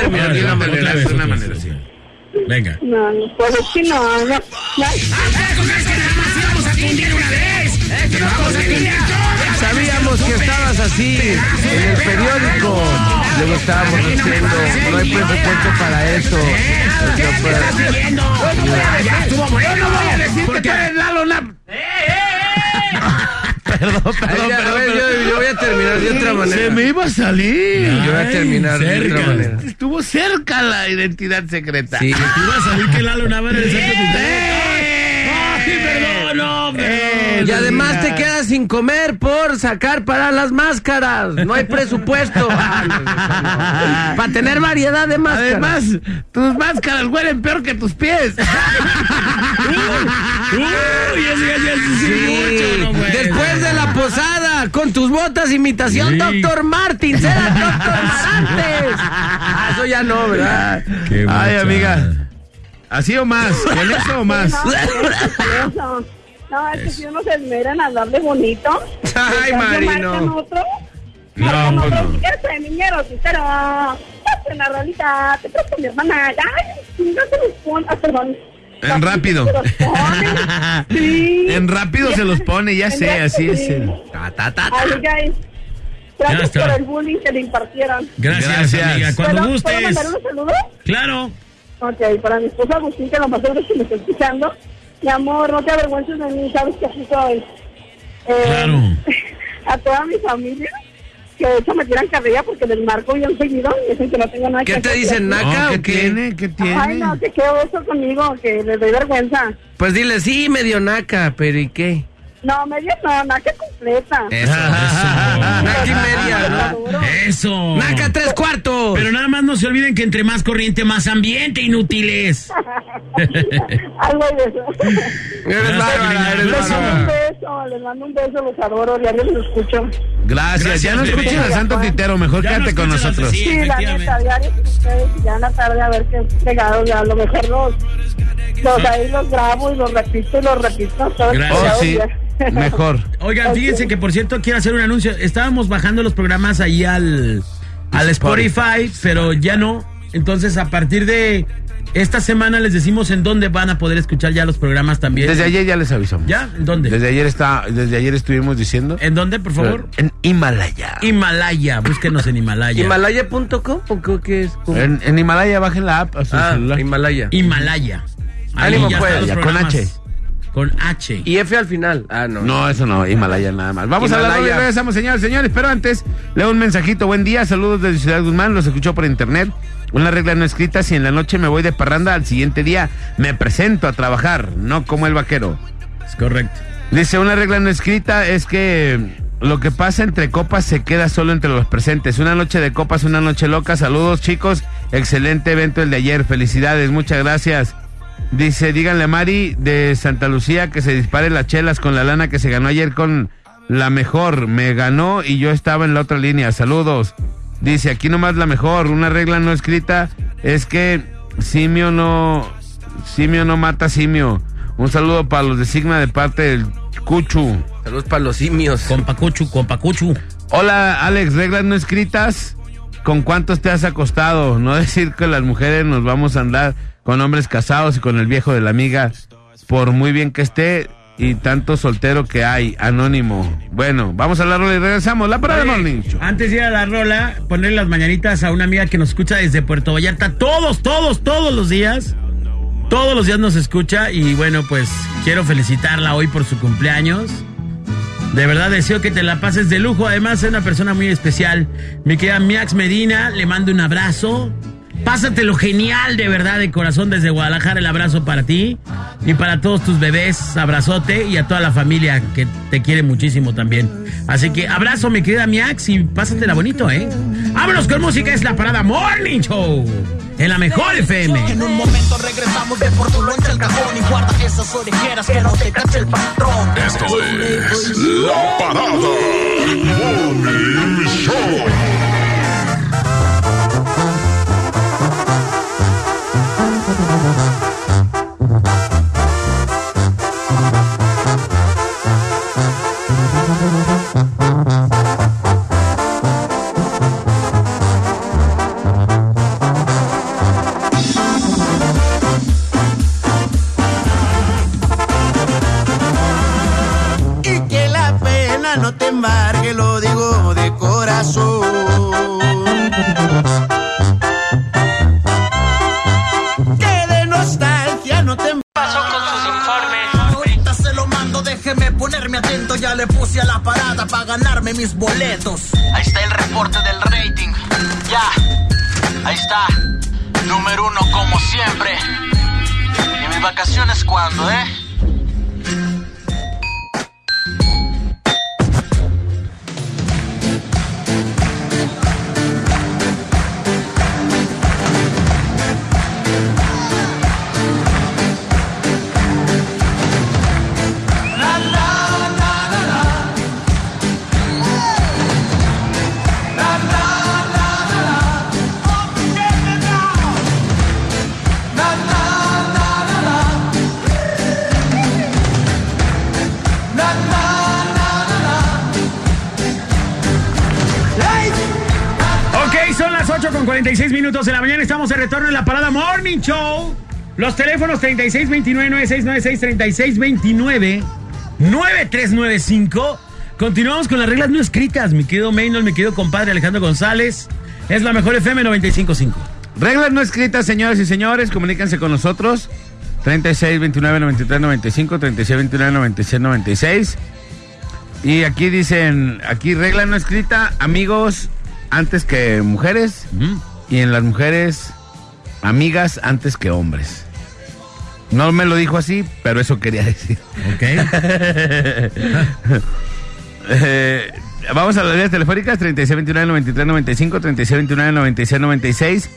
Speaker 2: Terminar de una manera,
Speaker 4: vez,
Speaker 2: de una
Speaker 4: otra
Speaker 2: manera,
Speaker 4: vez,
Speaker 2: sí.
Speaker 4: Venga.
Speaker 14: No, no, pues es que no, no.
Speaker 3: Sabíamos que estabas así en el periódico. Luego estábamos diciendo, no hay presupuesto para eso.
Speaker 2: Porque tú eres Lalo. Perdón, perdón,
Speaker 3: ya, a
Speaker 2: perdón,
Speaker 3: ver,
Speaker 2: perdón.
Speaker 3: yo, yo voy a terminar de otra
Speaker 2: Se
Speaker 3: manera.
Speaker 2: me iba a salir.
Speaker 3: Yo voy a terminar de otra manera.
Speaker 2: Estuvo cerca la identidad secreta.
Speaker 3: Sí.
Speaker 4: Te iba a salir que Lalo Nava era el santo
Speaker 3: Y además te quedas sin comer por sacar para las máscaras. No hay presupuesto. Para tener variedad de máscaras.
Speaker 2: Además, tus máscaras huelen peor que tus pies.
Speaker 4: Uy,
Speaker 3: Sí,
Speaker 4: mucho, no
Speaker 3: después de la posada, con tus botas, imitación,
Speaker 4: Sí.
Speaker 3: doctor Martins, era doctor Marantes. Ah, eso ya no, ¿verdad?
Speaker 4: Qué
Speaker 2: Ay,
Speaker 4: mucha-
Speaker 2: amiga. ¿Así o más? ¿Con eso o más?
Speaker 14: No. No, es que si uno se esmera en hablarle bonito.
Speaker 3: Ay,
Speaker 14: en cambio,
Speaker 3: Mari,
Speaker 14: marcan
Speaker 3: no.
Speaker 14: otro.
Speaker 2: No, pues
Speaker 14: otro.
Speaker 2: no.
Speaker 14: Si niñero, pero hazte una rolita, te presto mi hermana. Ay, no se los pone. Ah, perdón.
Speaker 2: En rápido.
Speaker 14: Se los pone. Sí.
Speaker 2: En rápido se los pone, ya
Speaker 14: En
Speaker 2: sé, así es.
Speaker 14: sí.
Speaker 2: el-
Speaker 3: Ta, ta, ta, ta.
Speaker 14: Ay, guys. Gracias por el bullying que le impartieron.
Speaker 4: Gracias,
Speaker 2: Gracias.
Speaker 4: amiga. Cuando
Speaker 14: ¿Puedo, ¿Puedo
Speaker 4: gustes.
Speaker 14: mandar un saludo?
Speaker 4: Claro.
Speaker 14: Ok, para mi esposa Agustín, que lo más seguro que me está escuchando. Mi amor, no te avergüences de mí, sabes que así soy. Eh,
Speaker 4: Claro.
Speaker 14: A toda mi familia, que de hecho me tiran carrilla porque les marco bien seguido y dicen que no tengo nada que
Speaker 3: ¿Qué te
Speaker 14: hacer.
Speaker 3: dicen,
Speaker 2: No,
Speaker 3: naca
Speaker 2: ¿Qué
Speaker 3: o qué?
Speaker 2: tiene? ¿Qué tiene?
Speaker 14: Ay, no, que qué oso conmigo, que les doy vergüenza.
Speaker 3: Pues dile, sí, medio naca, pero ¿y qué?
Speaker 14: No, media no, naca completa.
Speaker 3: Eso, eso. Naca y media.
Speaker 4: Eso.
Speaker 3: Naca tres cuartos.
Speaker 4: Pero nada más no se olviden que entre más corriente, más ambiente, inútiles.
Speaker 14: Algo de eso.
Speaker 3: Eres bárbara, eres
Speaker 14: Les mando un beso, les mando un beso, los adoro, diario los escucho.
Speaker 2: Gracias. Ya no
Speaker 4: bebé.
Speaker 2: a Santo Titero. Mejor
Speaker 4: Ya
Speaker 2: quédate
Speaker 4: no
Speaker 2: con nosotros.
Speaker 4: Sí,
Speaker 14: Sí, la neta, diario ustedes ya en la tarde a ver qué pegados, ya a lo mejor los, los ahí los grabo y los repito y los repito. todo el
Speaker 4: Gracias.
Speaker 2: Oh,
Speaker 14: pegado
Speaker 2: sí. Mejor.
Speaker 4: Oigan, fíjense que por cierto quiero hacer un anuncio. Estábamos bajando los programas ahí al, al Spotify, pero ya no. Entonces, a partir de esta semana les decimos en dónde van a poder escuchar ya los programas también.
Speaker 2: Desde ayer ya les avisamos.
Speaker 4: ¿Ya? ¿En dónde?
Speaker 2: Desde ayer está, desde ayer estuvimos diciendo.
Speaker 4: ¿En dónde, por favor?
Speaker 2: En Himalaya.
Speaker 4: Himalaya. Búsquenos en Himalaya.
Speaker 3: ¿Himalaya.com o qué- es?
Speaker 2: En, en Himalaya bajen la app a su
Speaker 3: Ah,
Speaker 2: celular.
Speaker 3: Himalaya.
Speaker 4: Himalaya. Ahí
Speaker 3: Ánimo,
Speaker 4: ya
Speaker 3: pues.
Speaker 2: Ya, con. H.
Speaker 4: Con H.
Speaker 3: Y F al final. Ah, no.
Speaker 2: No, eso no, Himalaya nada más. Vamos a la y regresamos, señores, señores. Pero antes, leo un mensajito. Buen día, saludos desde Ciudad Guzmán. Los escuchó por internet. Una regla no escrita: si en la noche me voy de parranda, al siguiente día me presento a trabajar, no como el vaquero.
Speaker 4: Es correcto.
Speaker 2: Dice: una regla no escrita es que lo que pasa entre copas se queda solo entre los presentes. Una noche de copas, una noche loca. Saludos, chicos. Excelente evento el de ayer. Felicidades, muchas gracias. Dice, díganle a Mari de Santa Lucía que se dispare las chelas con la lana que se ganó ayer con la mejor. Me ganó y yo estaba en la otra línea. Saludos. Dice, aquí nomás la mejor. Una regla no escrita es que simio no, simio no mata simio. Un saludo para los de Sigma de parte del Cuchu.
Speaker 3: Saludos para los simios.
Speaker 4: Con Pacuchu, con Pacuchu.
Speaker 2: Hola Alex, reglas no escritas. ¿Con cuántos te has acostado? No decir que las mujeres nos vamos a andar con hombres casados y con el viejo de la amiga, por muy bien que esté y tanto soltero que hay, anónimo. Bueno, vamos a hablarlo y regresamos. La parada Morning Show.
Speaker 4: Antes de ir a la rola, poner las mañanitas a una amiga que nos escucha desde Puerto Vallarta todos, todos, todos los días. Todos los días nos escucha y bueno, pues quiero felicitarla hoy por su cumpleaños. De verdad deseo que te la pases de lujo. Además, es una persona muy especial. Mi querida Miax Medina, le mando un abrazo. Pásatelo genial, de verdad, de corazón desde Guadalajara. El abrazo para ti y para todos tus bebés. Abrazote y a toda la familia que te quiere muchísimo también. Así que abrazo, mi querida Miax, y pásatela bonito, ¿eh? Vámonos con música, es la parada Morning Show. En la mejor FM.
Speaker 13: En un momento regresamos de por tu loncha al cajón y guarda esas orejeras que no te cache el patrón.
Speaker 1: Esto es La Parada Morning Show.
Speaker 4: Minutos de la mañana. Estamos de retorno en la parada Morning Show. Los teléfonos 3629-9696, 3629-9395. Continuamos con las reglas no escritas. Mi querido Maynard, mi querido compadre Alejandro González. Es la mejor FM 955.
Speaker 2: Reglas no escritas, señores y señores, comuníquense con nosotros. 36 29 93 95, 36 29 96 96. Y aquí dicen, aquí regla no escrita, amigos antes que mujeres. Y en las mujeres, amigas antes que hombres. No me lo dijo así, pero eso quería decir.
Speaker 4: Ok.
Speaker 2: Eh, vamos a las líneas telefónicas 3629-9395, 3629-9696.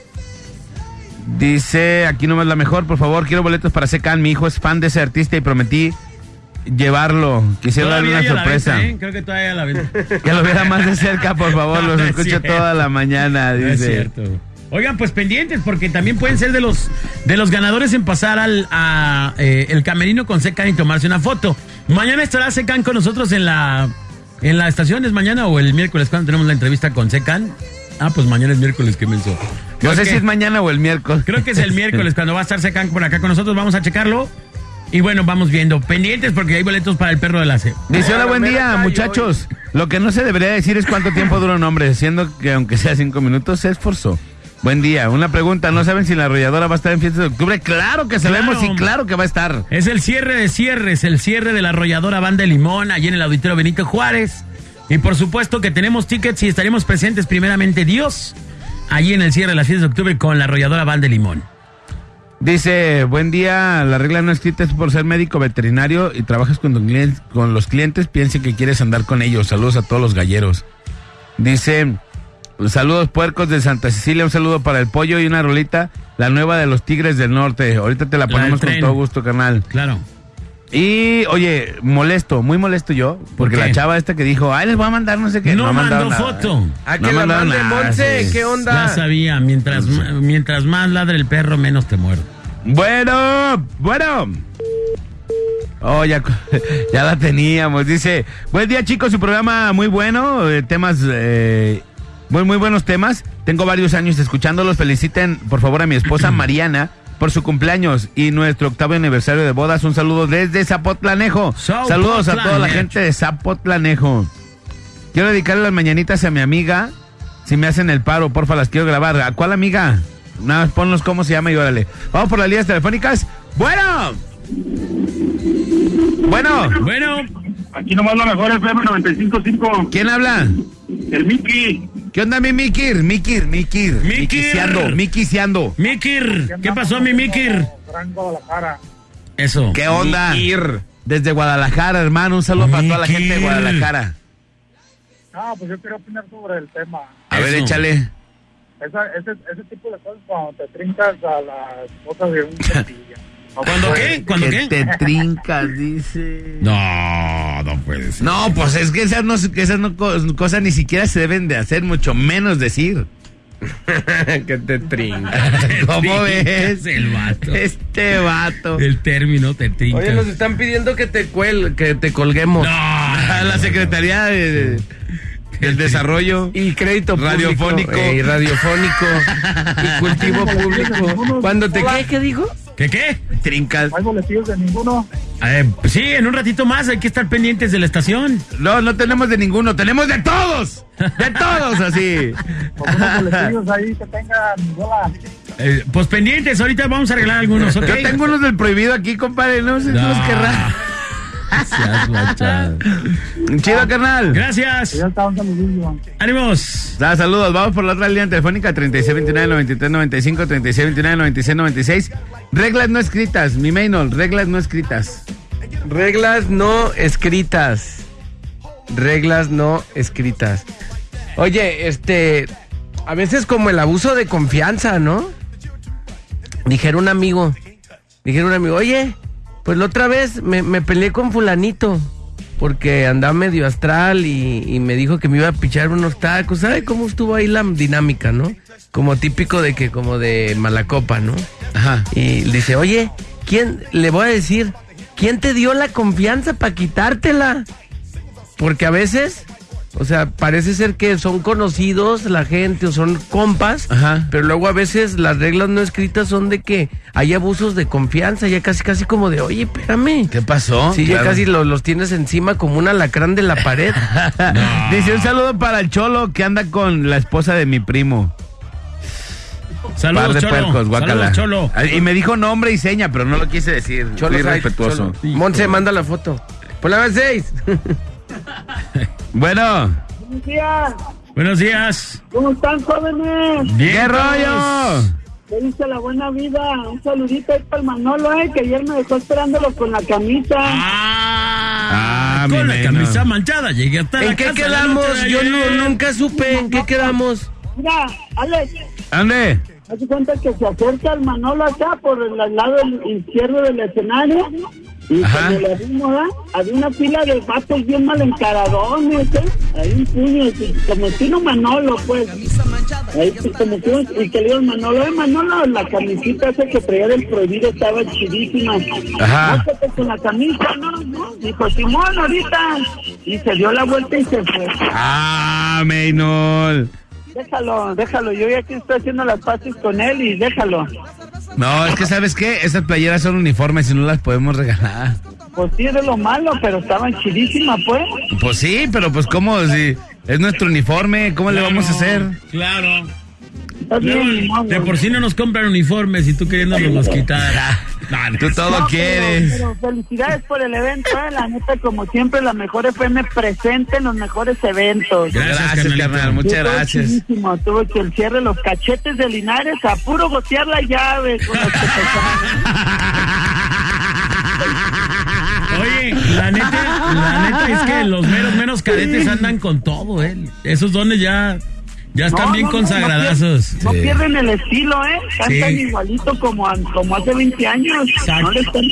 Speaker 2: Dice, aquí nomás la mejor, por favor, quiero boletos para Secan. Mi hijo es fan de ese artista y prometí llevarlo. Quisiera darle una sorpresa.
Speaker 4: venta, ¿eh? Creo que todavía hay a la venta.
Speaker 2: Que lo viera más de cerca, por favor. Los
Speaker 4: no es
Speaker 2: escucho toda la mañana,
Speaker 4: No es
Speaker 2: dice.
Speaker 4: cierto. Oigan, pues pendientes, porque también pueden ser de los de los ganadores en pasar al a, eh, el camerino con Secan y tomarse una foto. Mañana estará Secan con nosotros en la en la estación, ¿es mañana o el miércoles cuando tenemos la entrevista con Secan? Ah, pues mañana es miércoles, qué menso.
Speaker 2: No sé
Speaker 4: que-
Speaker 2: si es mañana o el miércoles.
Speaker 4: Creo que es el miércoles cuando va a estar Secan por acá con nosotros, vamos a checarlo. Y bueno, vamos viendo. Pendientes porque hay boletos para el perro de la C.
Speaker 2: Dice, hola, buen día, muchachos. Lo que no se debería decir es cuánto tiempo dura un hombre, siendo que aunque sea cinco minutos, se esforzó. Buen día. Una pregunta, ¿no saben si la arrolladora va a estar en fiesta de octubre? Claro que sabemos
Speaker 4: Claro.
Speaker 2: y claro que va a estar.
Speaker 4: Es el cierre de cierres, el cierre de la arrolladora Banda de Limón, allí en el Auditorio Benito Juárez. Y por supuesto que tenemos tickets y estaremos presentes primeramente Dios, allí en el cierre de las fiestas de octubre con la arrolladora Banda de Limón.
Speaker 2: Dice, buen día, la regla no escrita es por ser médico veterinario y trabajas con, tu clien- con los clientes, piense que quieres andar con ellos. Saludos a todos los galleros. Dice, saludos puercos de Santa Cecilia, un saludo para el pollo y una rolita, la nueva de los Tigres del Norte. Ahorita te la ponemos con todo gusto, carnal.
Speaker 4: Claro.
Speaker 2: Y, oye, molesto, muy molesto yo, porque
Speaker 4: qué?
Speaker 2: la chava esta que dijo, ay, les voy a mandar no sé qué.
Speaker 4: No
Speaker 2: mandado
Speaker 4: mandó foto.
Speaker 3: Ah,
Speaker 2: No
Speaker 3: que la mande
Speaker 2: nada,
Speaker 3: Monse. ¿qué
Speaker 4: Ya
Speaker 3: onda?
Speaker 4: sabía, mientras, mientras más ladre el perro, menos te muerde.
Speaker 2: Bueno, bueno. Oh, ya, ya la teníamos. Dice, buen día chicos, su programa muy bueno, eh, temas, eh, muy, muy buenos temas. Tengo varios años escuchándolos. Feliciten, por favor, a mi esposa Mariana por su cumpleaños y nuestro octavo aniversario de bodas. Un saludo desde Zapotlanejo. Saludos a toda la gente de Zapotlanejo. Quiero dedicarle las mañanitas a mi amiga. Si me hacen el paro, porfa, las quiero grabar. ¿A cuál amiga? Nada más ponnos cómo se llama y órale. Vamos por las líneas telefónicas. Bueno. Bueno.
Speaker 4: Bueno,
Speaker 12: Aquí nomás lo mejor es FM 95.5.
Speaker 2: ¿Quién habla?
Speaker 12: El Mickey.
Speaker 2: ¿Qué onda, mi Mikir? Mikir, Mikir.
Speaker 4: Mikir.
Speaker 2: Mikisiando.
Speaker 4: Mikir, ¿qué pasó, mi Mikir?
Speaker 12: Guadalajara.
Speaker 4: Eso.
Speaker 2: ¿Qué onda?
Speaker 3: Mikir.
Speaker 2: Desde Guadalajara, hermano. Un saludo para toda la gente de. Guadalajara.
Speaker 12: Ah, pues yo quiero opinar sobre el tema.
Speaker 2: A ver, échale.
Speaker 12: Esa, ese, ese tipo de cosas cuando te trincas a las cosas de un
Speaker 4: ¿Cuándo qué? ¿Cuándo
Speaker 2: que
Speaker 4: qué?
Speaker 2: te trincas, dice.
Speaker 4: No, no puede ser.
Speaker 2: No, pues es que esas, no, esas no, co- cosas ni siquiera se deben de hacer, mucho menos decir.
Speaker 3: que te trinca.
Speaker 2: ¿Cómo ves?
Speaker 4: El vato.
Speaker 2: Este vato.
Speaker 4: El término te trinca.
Speaker 3: Oye, nos están pidiendo que te cuel, que te colguemos.
Speaker 2: A la Secretaría de, del Desarrollo.
Speaker 3: Y crédito público,
Speaker 2: Radiofónico.
Speaker 3: y radiofónico. y cultivo público. Cuando te qué, ¿qué dijo?
Speaker 4: ¿Qué qué?
Speaker 2: Trincas.
Speaker 12: No hay boletillos de ninguno.
Speaker 4: Eh, pues sí, en un ratito más hay que estar pendientes de la estación.
Speaker 2: No, no tenemos de ninguno, tenemos de todos. De todos, así.
Speaker 12: Unos boletillos ahí que tengan bola.
Speaker 4: Eh, pues pendientes, ahorita vamos a arreglar algunos, ¿ok?
Speaker 2: Yo tengo unos del prohibido aquí, compadre. No sé si
Speaker 4: No.
Speaker 2: los querrá.
Speaker 4: Seas guachado.
Speaker 2: Chido, carnal.
Speaker 4: Gracias. Ánimos.
Speaker 2: Da, saludos, vamos por la otra línea telefónica 3629-9395, 3629-9696. Reglas no escritas, mi Maynol, reglas no escritas.
Speaker 3: Reglas no escritas. Reglas no escritas. Oye, este. A veces como el abuso de confianza, ¿no? Dijera un amigo. Dijera un amigo, oye, pues la otra vez me, me peleé con Fulanito. Porque andaba medio astral y, y me dijo que me iba a pichar unos tacos. ¿Sabe cómo estuvo ahí la dinámica, no? Como típico de que, como de mala copa, ¿no?
Speaker 2: Ajá.
Speaker 3: Y dice, oye, ¿quién, le voy a decir, quién te dio la confianza para quitártela? Porque a veces, o sea, parece ser que son conocidos la gente o son compas,
Speaker 2: Ajá.
Speaker 3: pero luego a veces las reglas no escritas son de que hay abusos de confianza, ya casi casi como de, oye, espérame.
Speaker 2: ¿Qué pasó?
Speaker 3: Sí, ya casi lo- los tienes encima como un alacrán de la pared.
Speaker 2: Dice un saludo para el cholo que anda con la esposa de mi primo. Par
Speaker 4: Saludos,
Speaker 2: de
Speaker 4: Cholo.
Speaker 2: puercos, guácala.
Speaker 4: Saludos, Cholo.
Speaker 2: Ah, Y me dijo nombre y seña, pero no lo quise decir.
Speaker 3: Cholo
Speaker 2: respetuoso.
Speaker 3: Cholo. Monse, manda la foto. Por la vez seis.
Speaker 2: Bueno,
Speaker 12: Buenos días.
Speaker 4: Buenos días.
Speaker 12: ¿Cómo están, jóvenes?
Speaker 4: Bien,
Speaker 2: ¿qué
Speaker 4: todos.
Speaker 2: rollo?
Speaker 12: ¿Qué dice la buena vida? Un saludito ahí para el Manolo, eh, que ayer me dejó esperándolo con la camisa.
Speaker 4: Ah,
Speaker 2: Ah,
Speaker 4: con la
Speaker 2: nena.
Speaker 4: camisa manchada. Llegué hasta la
Speaker 3: ¿En qué
Speaker 4: casa
Speaker 3: quedamos? Yo no- nunca supe en qué quedamos.
Speaker 12: Mira, Alex,
Speaker 2: ¿Dónde?
Speaker 12: haz cuenta que se acerca el Manolo acá por el lado izquierdo del escenario. Y
Speaker 2: Ajá.
Speaker 12: cuando lo vimos, ¿verdad? había una fila de vatos bien mal encaradones, ¿eh? Ahí un puño, así, como estilo Manolo, pues. Ahí, pues, como que, y que le digo Manolo, eh, Manolo, la camisita esa que traía del prohibido estaba chidísima.
Speaker 2: Ajá.
Speaker 12: Búscate con la camisa, ¿no? ¿no? Dijo, Simón, ahorita. Y se dio la vuelta y se fue.
Speaker 2: Ah, Maynol.
Speaker 12: Déjalo, déjalo. Yo ya aquí estoy haciendo las paces con él y déjalo.
Speaker 2: No, es que ¿sabes qué? Esas playeras son uniformes y no las podemos regalar.
Speaker 12: Pues sí, es de lo malo, pero estaban chidísimas, pues.
Speaker 2: Pues sí, pero pues ¿cómo? Si es nuestro uniforme, ¿cómo le vamos a hacer?
Speaker 4: Claro.
Speaker 12: Está bien,
Speaker 4: de por sí no nos compran uniformes y tú queriéndonos los quitar. No, no.
Speaker 2: Tú todo
Speaker 12: No,
Speaker 2: quieres.
Speaker 12: Pero, felicidades por el evento, eh. La neta, como siempre, la mejor FM presente en los mejores eventos.
Speaker 4: Gracias,
Speaker 2: Gracias, carnal, muchas gracias.
Speaker 12: Tuvo que el cierre los cachetes de Linares a puro gotear la llave con los que.
Speaker 4: Oye, la neta, la neta es que los meros menos cadetes andan con todo, eh. Esos dones ya, ya están
Speaker 12: No,
Speaker 4: bien
Speaker 12: no, no,
Speaker 4: consagradazos.
Speaker 12: No, pier- no pierden el estilo, ¿eh? Cantan
Speaker 4: Sí.
Speaker 12: igualito como, como hace 20 años.
Speaker 4: Exacto.
Speaker 12: No les están-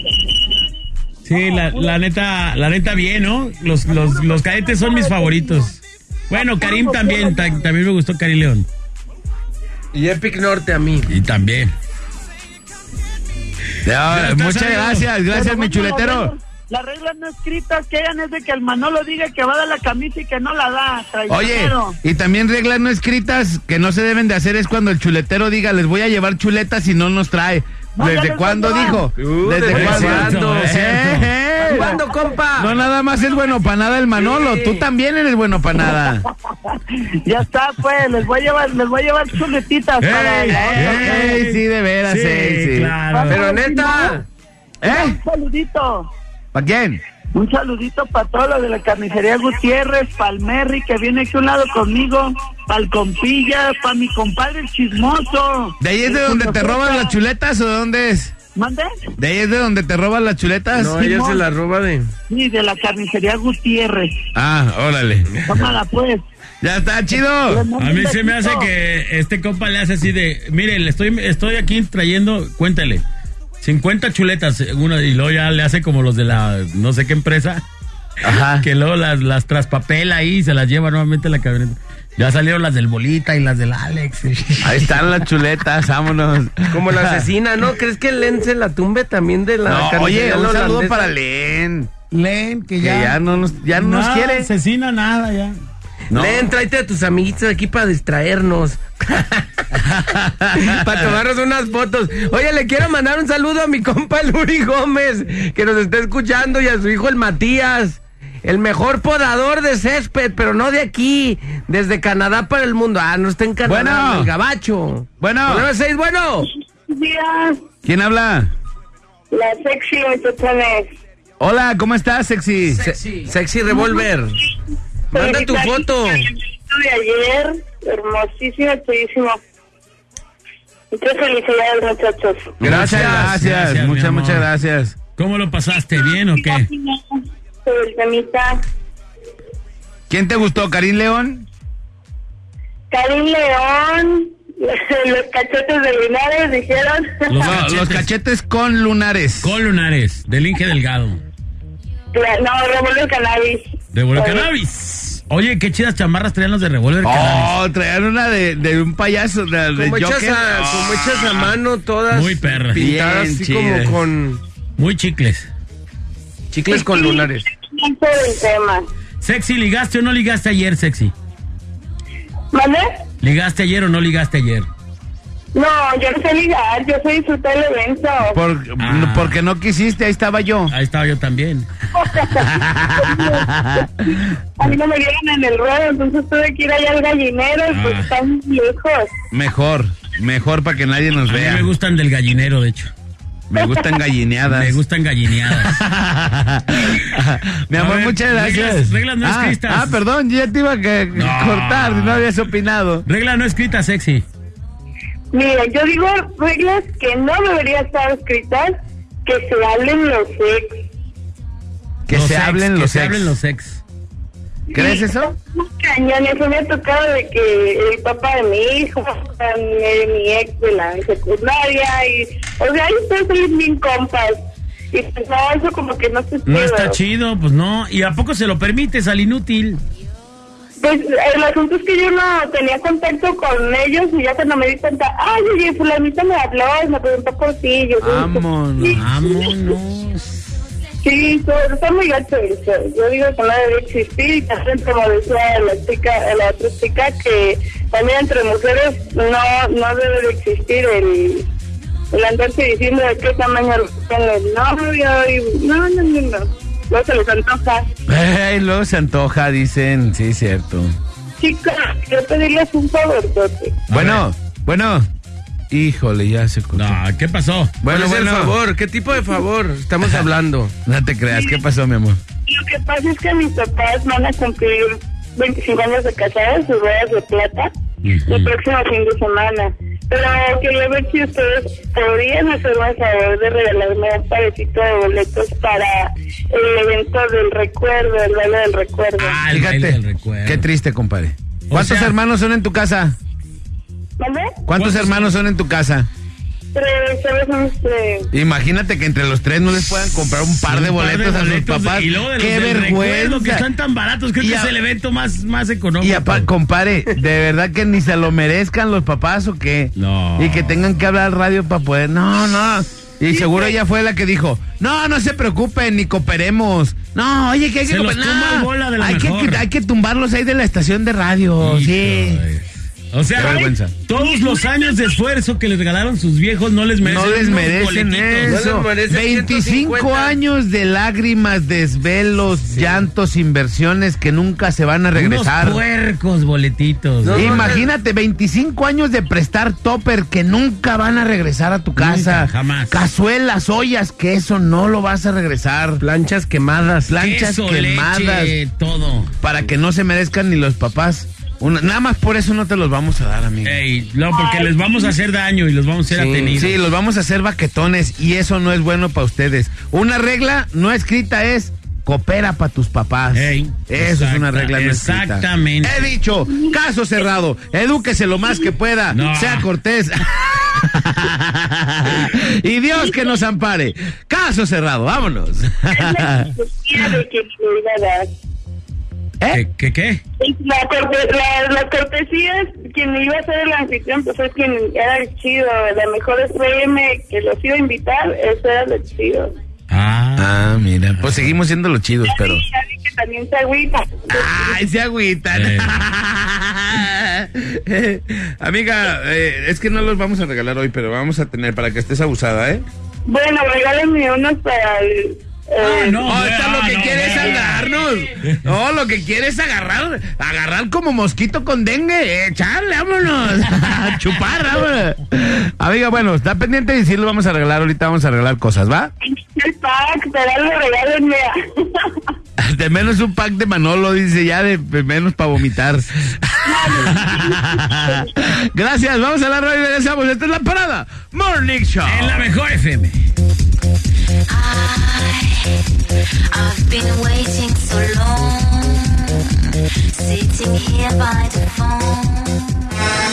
Speaker 4: Sí, la, la neta, la neta bien, ¿no? Los, los, los cadetes son mis favoritos. Bueno, Karim también, ta- también me gustó Karim León.
Speaker 3: Y Epic Norte a mí.
Speaker 4: Y también.
Speaker 2: Muchas gracias, gracias mi chuletero.
Speaker 12: Las reglas, las reglas no escritas que hayan es de que el Manolo diga que va a dar la camisa y que no la da.
Speaker 2: Oye,
Speaker 12: traicionero.
Speaker 2: y también reglas no escritas que no se deben de hacer es cuando el chuletero diga, les voy a llevar chuletas y no nos trae.
Speaker 12: No,
Speaker 2: ¿Desde cuándo dijo?
Speaker 3: Uh,
Speaker 2: ¿Desde
Speaker 3: ¿desde
Speaker 2: cuándo?
Speaker 3: cuándo?
Speaker 2: Eh, eh.
Speaker 3: ¿Cuándo, compa?
Speaker 2: No nada más es bueno para nada el Manolo,
Speaker 3: Sí.
Speaker 2: tú también eres bueno para nada.
Speaker 12: Ya está, pues, les voy a llevar, les voy a llevar chuletitas para
Speaker 2: Ey,
Speaker 12: otra.
Speaker 2: ey, sí, de veras,
Speaker 4: Sí,
Speaker 2: ey, sí.
Speaker 4: claro.
Speaker 3: Pero neta.
Speaker 2: ¿Eh?
Speaker 12: Un saludito.
Speaker 2: ¿Para quién?
Speaker 12: Un saludito para todos los de la carnicería Gutiérrez, Palmerri, que viene aquí a un lado conmigo, pa'l compilla, para mi compadre el chismoso.
Speaker 2: ¿De ahí es de donde te roban las chuletas o de dónde es?
Speaker 12: ¿Mande?
Speaker 2: ¿De ahí es de donde te roban las chuletas?
Speaker 3: No, ella se la roba de.
Speaker 12: Sí, de la carnicería Gutiérrez.
Speaker 2: Ah, órale.
Speaker 12: Tómala, pues.
Speaker 2: Ya está, chido.
Speaker 4: A mí se me hace que este compa le hace así de, mire, le estoy, estoy aquí trayendo, cuéntale, 50 chuletas, una, y luego ya le hace como los de la no sé qué empresa,
Speaker 2: Ajá.
Speaker 4: que luego las, las traspapela ahí y se las lleva nuevamente a la camioneta. Ya salieron las del Bolita y las del Alex.
Speaker 2: Ahí están las chuletas, vámonos.
Speaker 3: Como la asesina, ¿no? ¿Crees que Len se la tumbe también de la
Speaker 2: No, oye, un saludo para Len.
Speaker 4: Len, que
Speaker 2: Que
Speaker 4: ya,
Speaker 2: no nos, ya no nos
Speaker 4: nada,
Speaker 2: quiere.
Speaker 4: asesina nada ya.
Speaker 2: No.
Speaker 3: Len, tráete a tus amiguitos aquí para distraernos. para tomarnos unas fotos. Oye, le quiero mandar un saludo a mi compa Luri Gómez, que nos está escuchando, y a su hijo el Matías. El mejor podador de césped, pero no de aquí, desde Canadá para el mundo. Ah, no está en Canadá,
Speaker 2: Bueno.
Speaker 3: en el gabacho.
Speaker 2: Bueno.
Speaker 3: 96, bueno.
Speaker 13: Buenos días,
Speaker 2: ¿Quién habla?
Speaker 13: la sexy.
Speaker 2: Hola, ¿cómo estás, sexy?
Speaker 3: Sexy Revolver. Manda tu foto.
Speaker 13: De ayer, hermosísimo, chidísimo. Muchas felicidades, muchachos.
Speaker 2: Gracias, gracias,
Speaker 4: Gracias,
Speaker 2: muchas, muchas gracias.
Speaker 4: ¿Cómo lo pasaste? ¿Bien o qué?
Speaker 2: ¿Quién te gustó, Karim León?
Speaker 13: Karim León, los cachetes de Linares dijeron.
Speaker 4: Los
Speaker 2: los cachetes con lunares.
Speaker 4: Con lunares, del Inge Delgado.
Speaker 13: No, Revolver Cannabis.
Speaker 4: Revolver
Speaker 13: Oye,
Speaker 4: Cannabis. Oye, qué chidas chamarras traían los de Revolver Cannabis.
Speaker 2: Oh, traían una de, de un payaso, de, de
Speaker 3: Como hechas, a, como hechas a mano, todas
Speaker 4: Muy perras.
Speaker 3: pintadas
Speaker 2: Bien
Speaker 3: así
Speaker 2: chidas.
Speaker 3: como con
Speaker 4: Muy chicles.
Speaker 3: chicles con lunares.
Speaker 13: Tema.
Speaker 4: Sexy, ¿ligaste o no ligaste ayer, sexy?
Speaker 13: ¿Vale?
Speaker 4: ¿Ligaste ayer o no ligaste ayer?
Speaker 13: No, yo no sé ligar, yo sé disfrutar el evento.
Speaker 2: Por-
Speaker 4: Ah.
Speaker 2: Porque no quisiste, ahí estaba yo.
Speaker 4: Ahí estaba yo también.
Speaker 13: A mí no me dieron en el ruedo, entonces tuve que ir allá al gallinero pues están lejos.
Speaker 2: Mejor, mejor para que nadie nos
Speaker 4: A mí
Speaker 2: vea.
Speaker 4: me gustan del gallinero, de hecho.
Speaker 2: Me gustan gallineadas.
Speaker 4: Me gustan gallineadas.
Speaker 2: Mi amor,
Speaker 4: ver,
Speaker 2: muchas gracias.
Speaker 4: reglas- reglas no
Speaker 2: ah,
Speaker 4: escritas.
Speaker 2: Ah, perdón, yo ya te iba a
Speaker 4: No.
Speaker 2: cortar, no habías opinado.
Speaker 4: Regla no escrita sexy.
Speaker 13: Mira, yo digo reglas que no deberían estar escritas, que se hablen los ex.
Speaker 2: Que
Speaker 4: Los
Speaker 2: se
Speaker 4: ex,
Speaker 2: hablen
Speaker 4: que
Speaker 2: los
Speaker 4: se
Speaker 2: ex.
Speaker 4: hablen los ex.
Speaker 2: ¿Crees eso?
Speaker 13: Cañón, eso me ha tocado de que el papá de mi hijo, mi, mi ex de la secundaria, y, o sea, ahí son bien compas. Y pues no, eso como que no se
Speaker 4: No está chido, pues no. ¿Y a poco se lo permites al inútil?
Speaker 13: Pues el asunto es que yo no tenía contacto con ellos y ya cuando me di cuenta, ay, oye, fulanita me habló y me preguntó por ti. Yo,
Speaker 2: Vámonos.
Speaker 13: Sí,
Speaker 4: Vámonos.
Speaker 13: Sí, está muy gacho eso. Yo digo que no debe existir y también como decía la chica, la otra chica, que también entre mujeres no, no debe de existir el, el andarse diciendo de qué tamaño tiene el novio y no, no, no, no. No se les antoja.
Speaker 2: Ay, luego se antoja, dicen. Sí, cierto.
Speaker 13: Chicos, quiero pedirles un favor,
Speaker 2: Bueno, bueno. Híjole, ya se cortó.
Speaker 4: No, ¿qué pasó?
Speaker 2: Bueno,
Speaker 3: ¿Cuál es el
Speaker 2: bueno.
Speaker 3: favor? ¿Qué tipo de favor estamos hablando?
Speaker 2: No te creas, ¿qué pasó, mi amor?
Speaker 13: Lo que pasa es que mis papás van a cumplir 25 años de casados, sus bodas de plata, el próximo fin de semana. Pero quería ver si ustedes podrían hacerme el favor de regalarme un parecito de boletos para el evento del recuerdo, el baile del recuerdo.
Speaker 4: Ah, el baile
Speaker 2: Fíjate,
Speaker 4: del recuerdo.
Speaker 2: qué triste, compadre.
Speaker 4: O
Speaker 2: ¿Cuántos
Speaker 4: sea-
Speaker 2: hermanos son en tu casa?
Speaker 13: ¿Vale?
Speaker 2: ¿Cuántos
Speaker 4: ¿Cuántos
Speaker 2: hermanos son en tu casa? Imagínate que entre los tres no les puedan comprar un par de
Speaker 4: par
Speaker 2: boletos, a sus papás.
Speaker 4: Y luego de los
Speaker 2: ¡Qué
Speaker 4: del recuerdo,
Speaker 2: vergüenza!
Speaker 4: que están tan baratos. Creo
Speaker 2: Y
Speaker 4: que
Speaker 2: a-
Speaker 4: es el evento más, más económico.
Speaker 2: Y aparte, compadre, ¿de verdad que ni se lo merezcan los papás o qué?
Speaker 4: No.
Speaker 2: Y que tengan que hablar al radio para poder. No, no. Y seguro ella fue la que dijo: No, no se preocupen, ni cooperemos. No, oye, que hay que cooperar.
Speaker 4: tumba el bola de la
Speaker 2: hay, que, hay que tumbarlos ahí de la estación de radio. sí.
Speaker 4: O sea,
Speaker 2: Qué vergüenza.
Speaker 4: todos los años de esfuerzo que les regalaron sus viejos no les merecen
Speaker 2: No les merecen
Speaker 4: boletitos.
Speaker 2: eso.
Speaker 3: No les merecen
Speaker 2: 25
Speaker 3: 150.
Speaker 2: años de lágrimas, desvelos, llantos, inversiones que nunca se van a regresar.
Speaker 4: Unos puercos boletitos.
Speaker 3: No,
Speaker 2: Imagínate, 25 años de prestar topper que nunca van a regresar a tu casa.
Speaker 4: Nunca, jamás.
Speaker 2: Cazuelas, ollas, que eso no lo vas a regresar.
Speaker 3: Planchas quemadas.
Speaker 2: Planchas
Speaker 4: Queso,
Speaker 2: quemadas.
Speaker 4: leche, todo.
Speaker 2: Para que no se merezcan ni los papás. Una- nada más por eso no te los vamos a dar, amigo.
Speaker 4: Ey, no, porque les vamos a hacer daño y los vamos a hacer
Speaker 2: Sí,
Speaker 4: atenidos.
Speaker 2: sí, los vamos a hacer baquetones y eso no es bueno para ustedes. Una regla no escrita es coopera para tus papás.
Speaker 4: Ey,
Speaker 2: eso es una regla no escrita.
Speaker 4: exactamente.
Speaker 2: He dicho, caso cerrado, edúquese lo más que pueda,
Speaker 4: No.
Speaker 2: sea cortés. y Dios que nos ampare. Caso cerrado, vámonos. ¿Eh?
Speaker 4: ¿Qué, qué, qué?
Speaker 13: La, corte- la, la cortesía, quien me iba a hacer el anfitrión, pues es quien era el chido, la mejor FM que los iba a invitar, eso era lo chido.
Speaker 4: Ah,
Speaker 2: Ah, mira, pues seguimos siendo los chidos, pero...
Speaker 13: Ya vi que también se agüita.
Speaker 2: Ay, se agüitan. Amiga, eh, es que no los vamos a regalar hoy, pero vamos a tener para que estés abusada, ¿eh?
Speaker 13: Bueno, regálenme unos para el...
Speaker 4: Ah, no.
Speaker 2: Oh, esta lo que
Speaker 4: no,
Speaker 2: quiere es
Speaker 4: no.
Speaker 2: agarrarnos. No, lo que quiere es agarrar, agarrar como mosquito con dengue. Echarle, vámonos. Chupar, vámonos. Amiga, bueno, está pendiente y sí lo vamos a regalar. Ahorita vamos a regalar cosas, ¿va?
Speaker 13: El pack, pero regálenme.
Speaker 2: De menos un pack de Manolo, dice ya, de de menos para vomitar. Gracias, vamos a la radio y regresamos. Esta es la parada. Morning Show.
Speaker 4: En la mejor FM.
Speaker 15: I've been waiting so long, sitting here by the phone.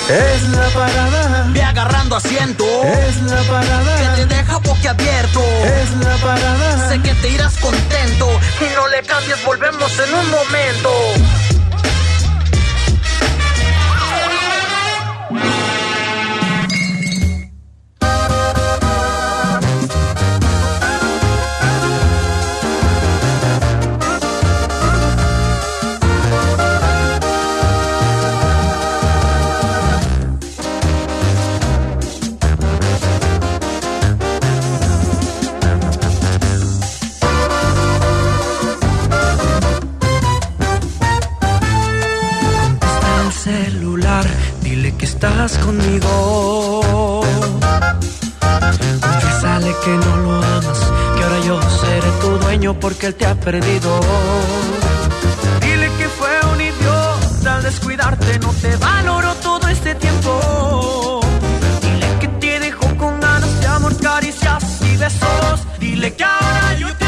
Speaker 1: Es la parada. Ve agarrando asiento. Es la parada. Que te deja boquiabierto. Es la parada. Sé que te irás contento. Y no le cambies, volvemos en un momento.
Speaker 16: estás conmigo. Confesale que no lo amas, que ahora yo seré tu dueño porque él te ha perdido. Dile que fue un idiota al descuidarte, no te valoró todo este tiempo. Dile que te dejó con ganas de amor, caricias y besos. Dile que ahora yo te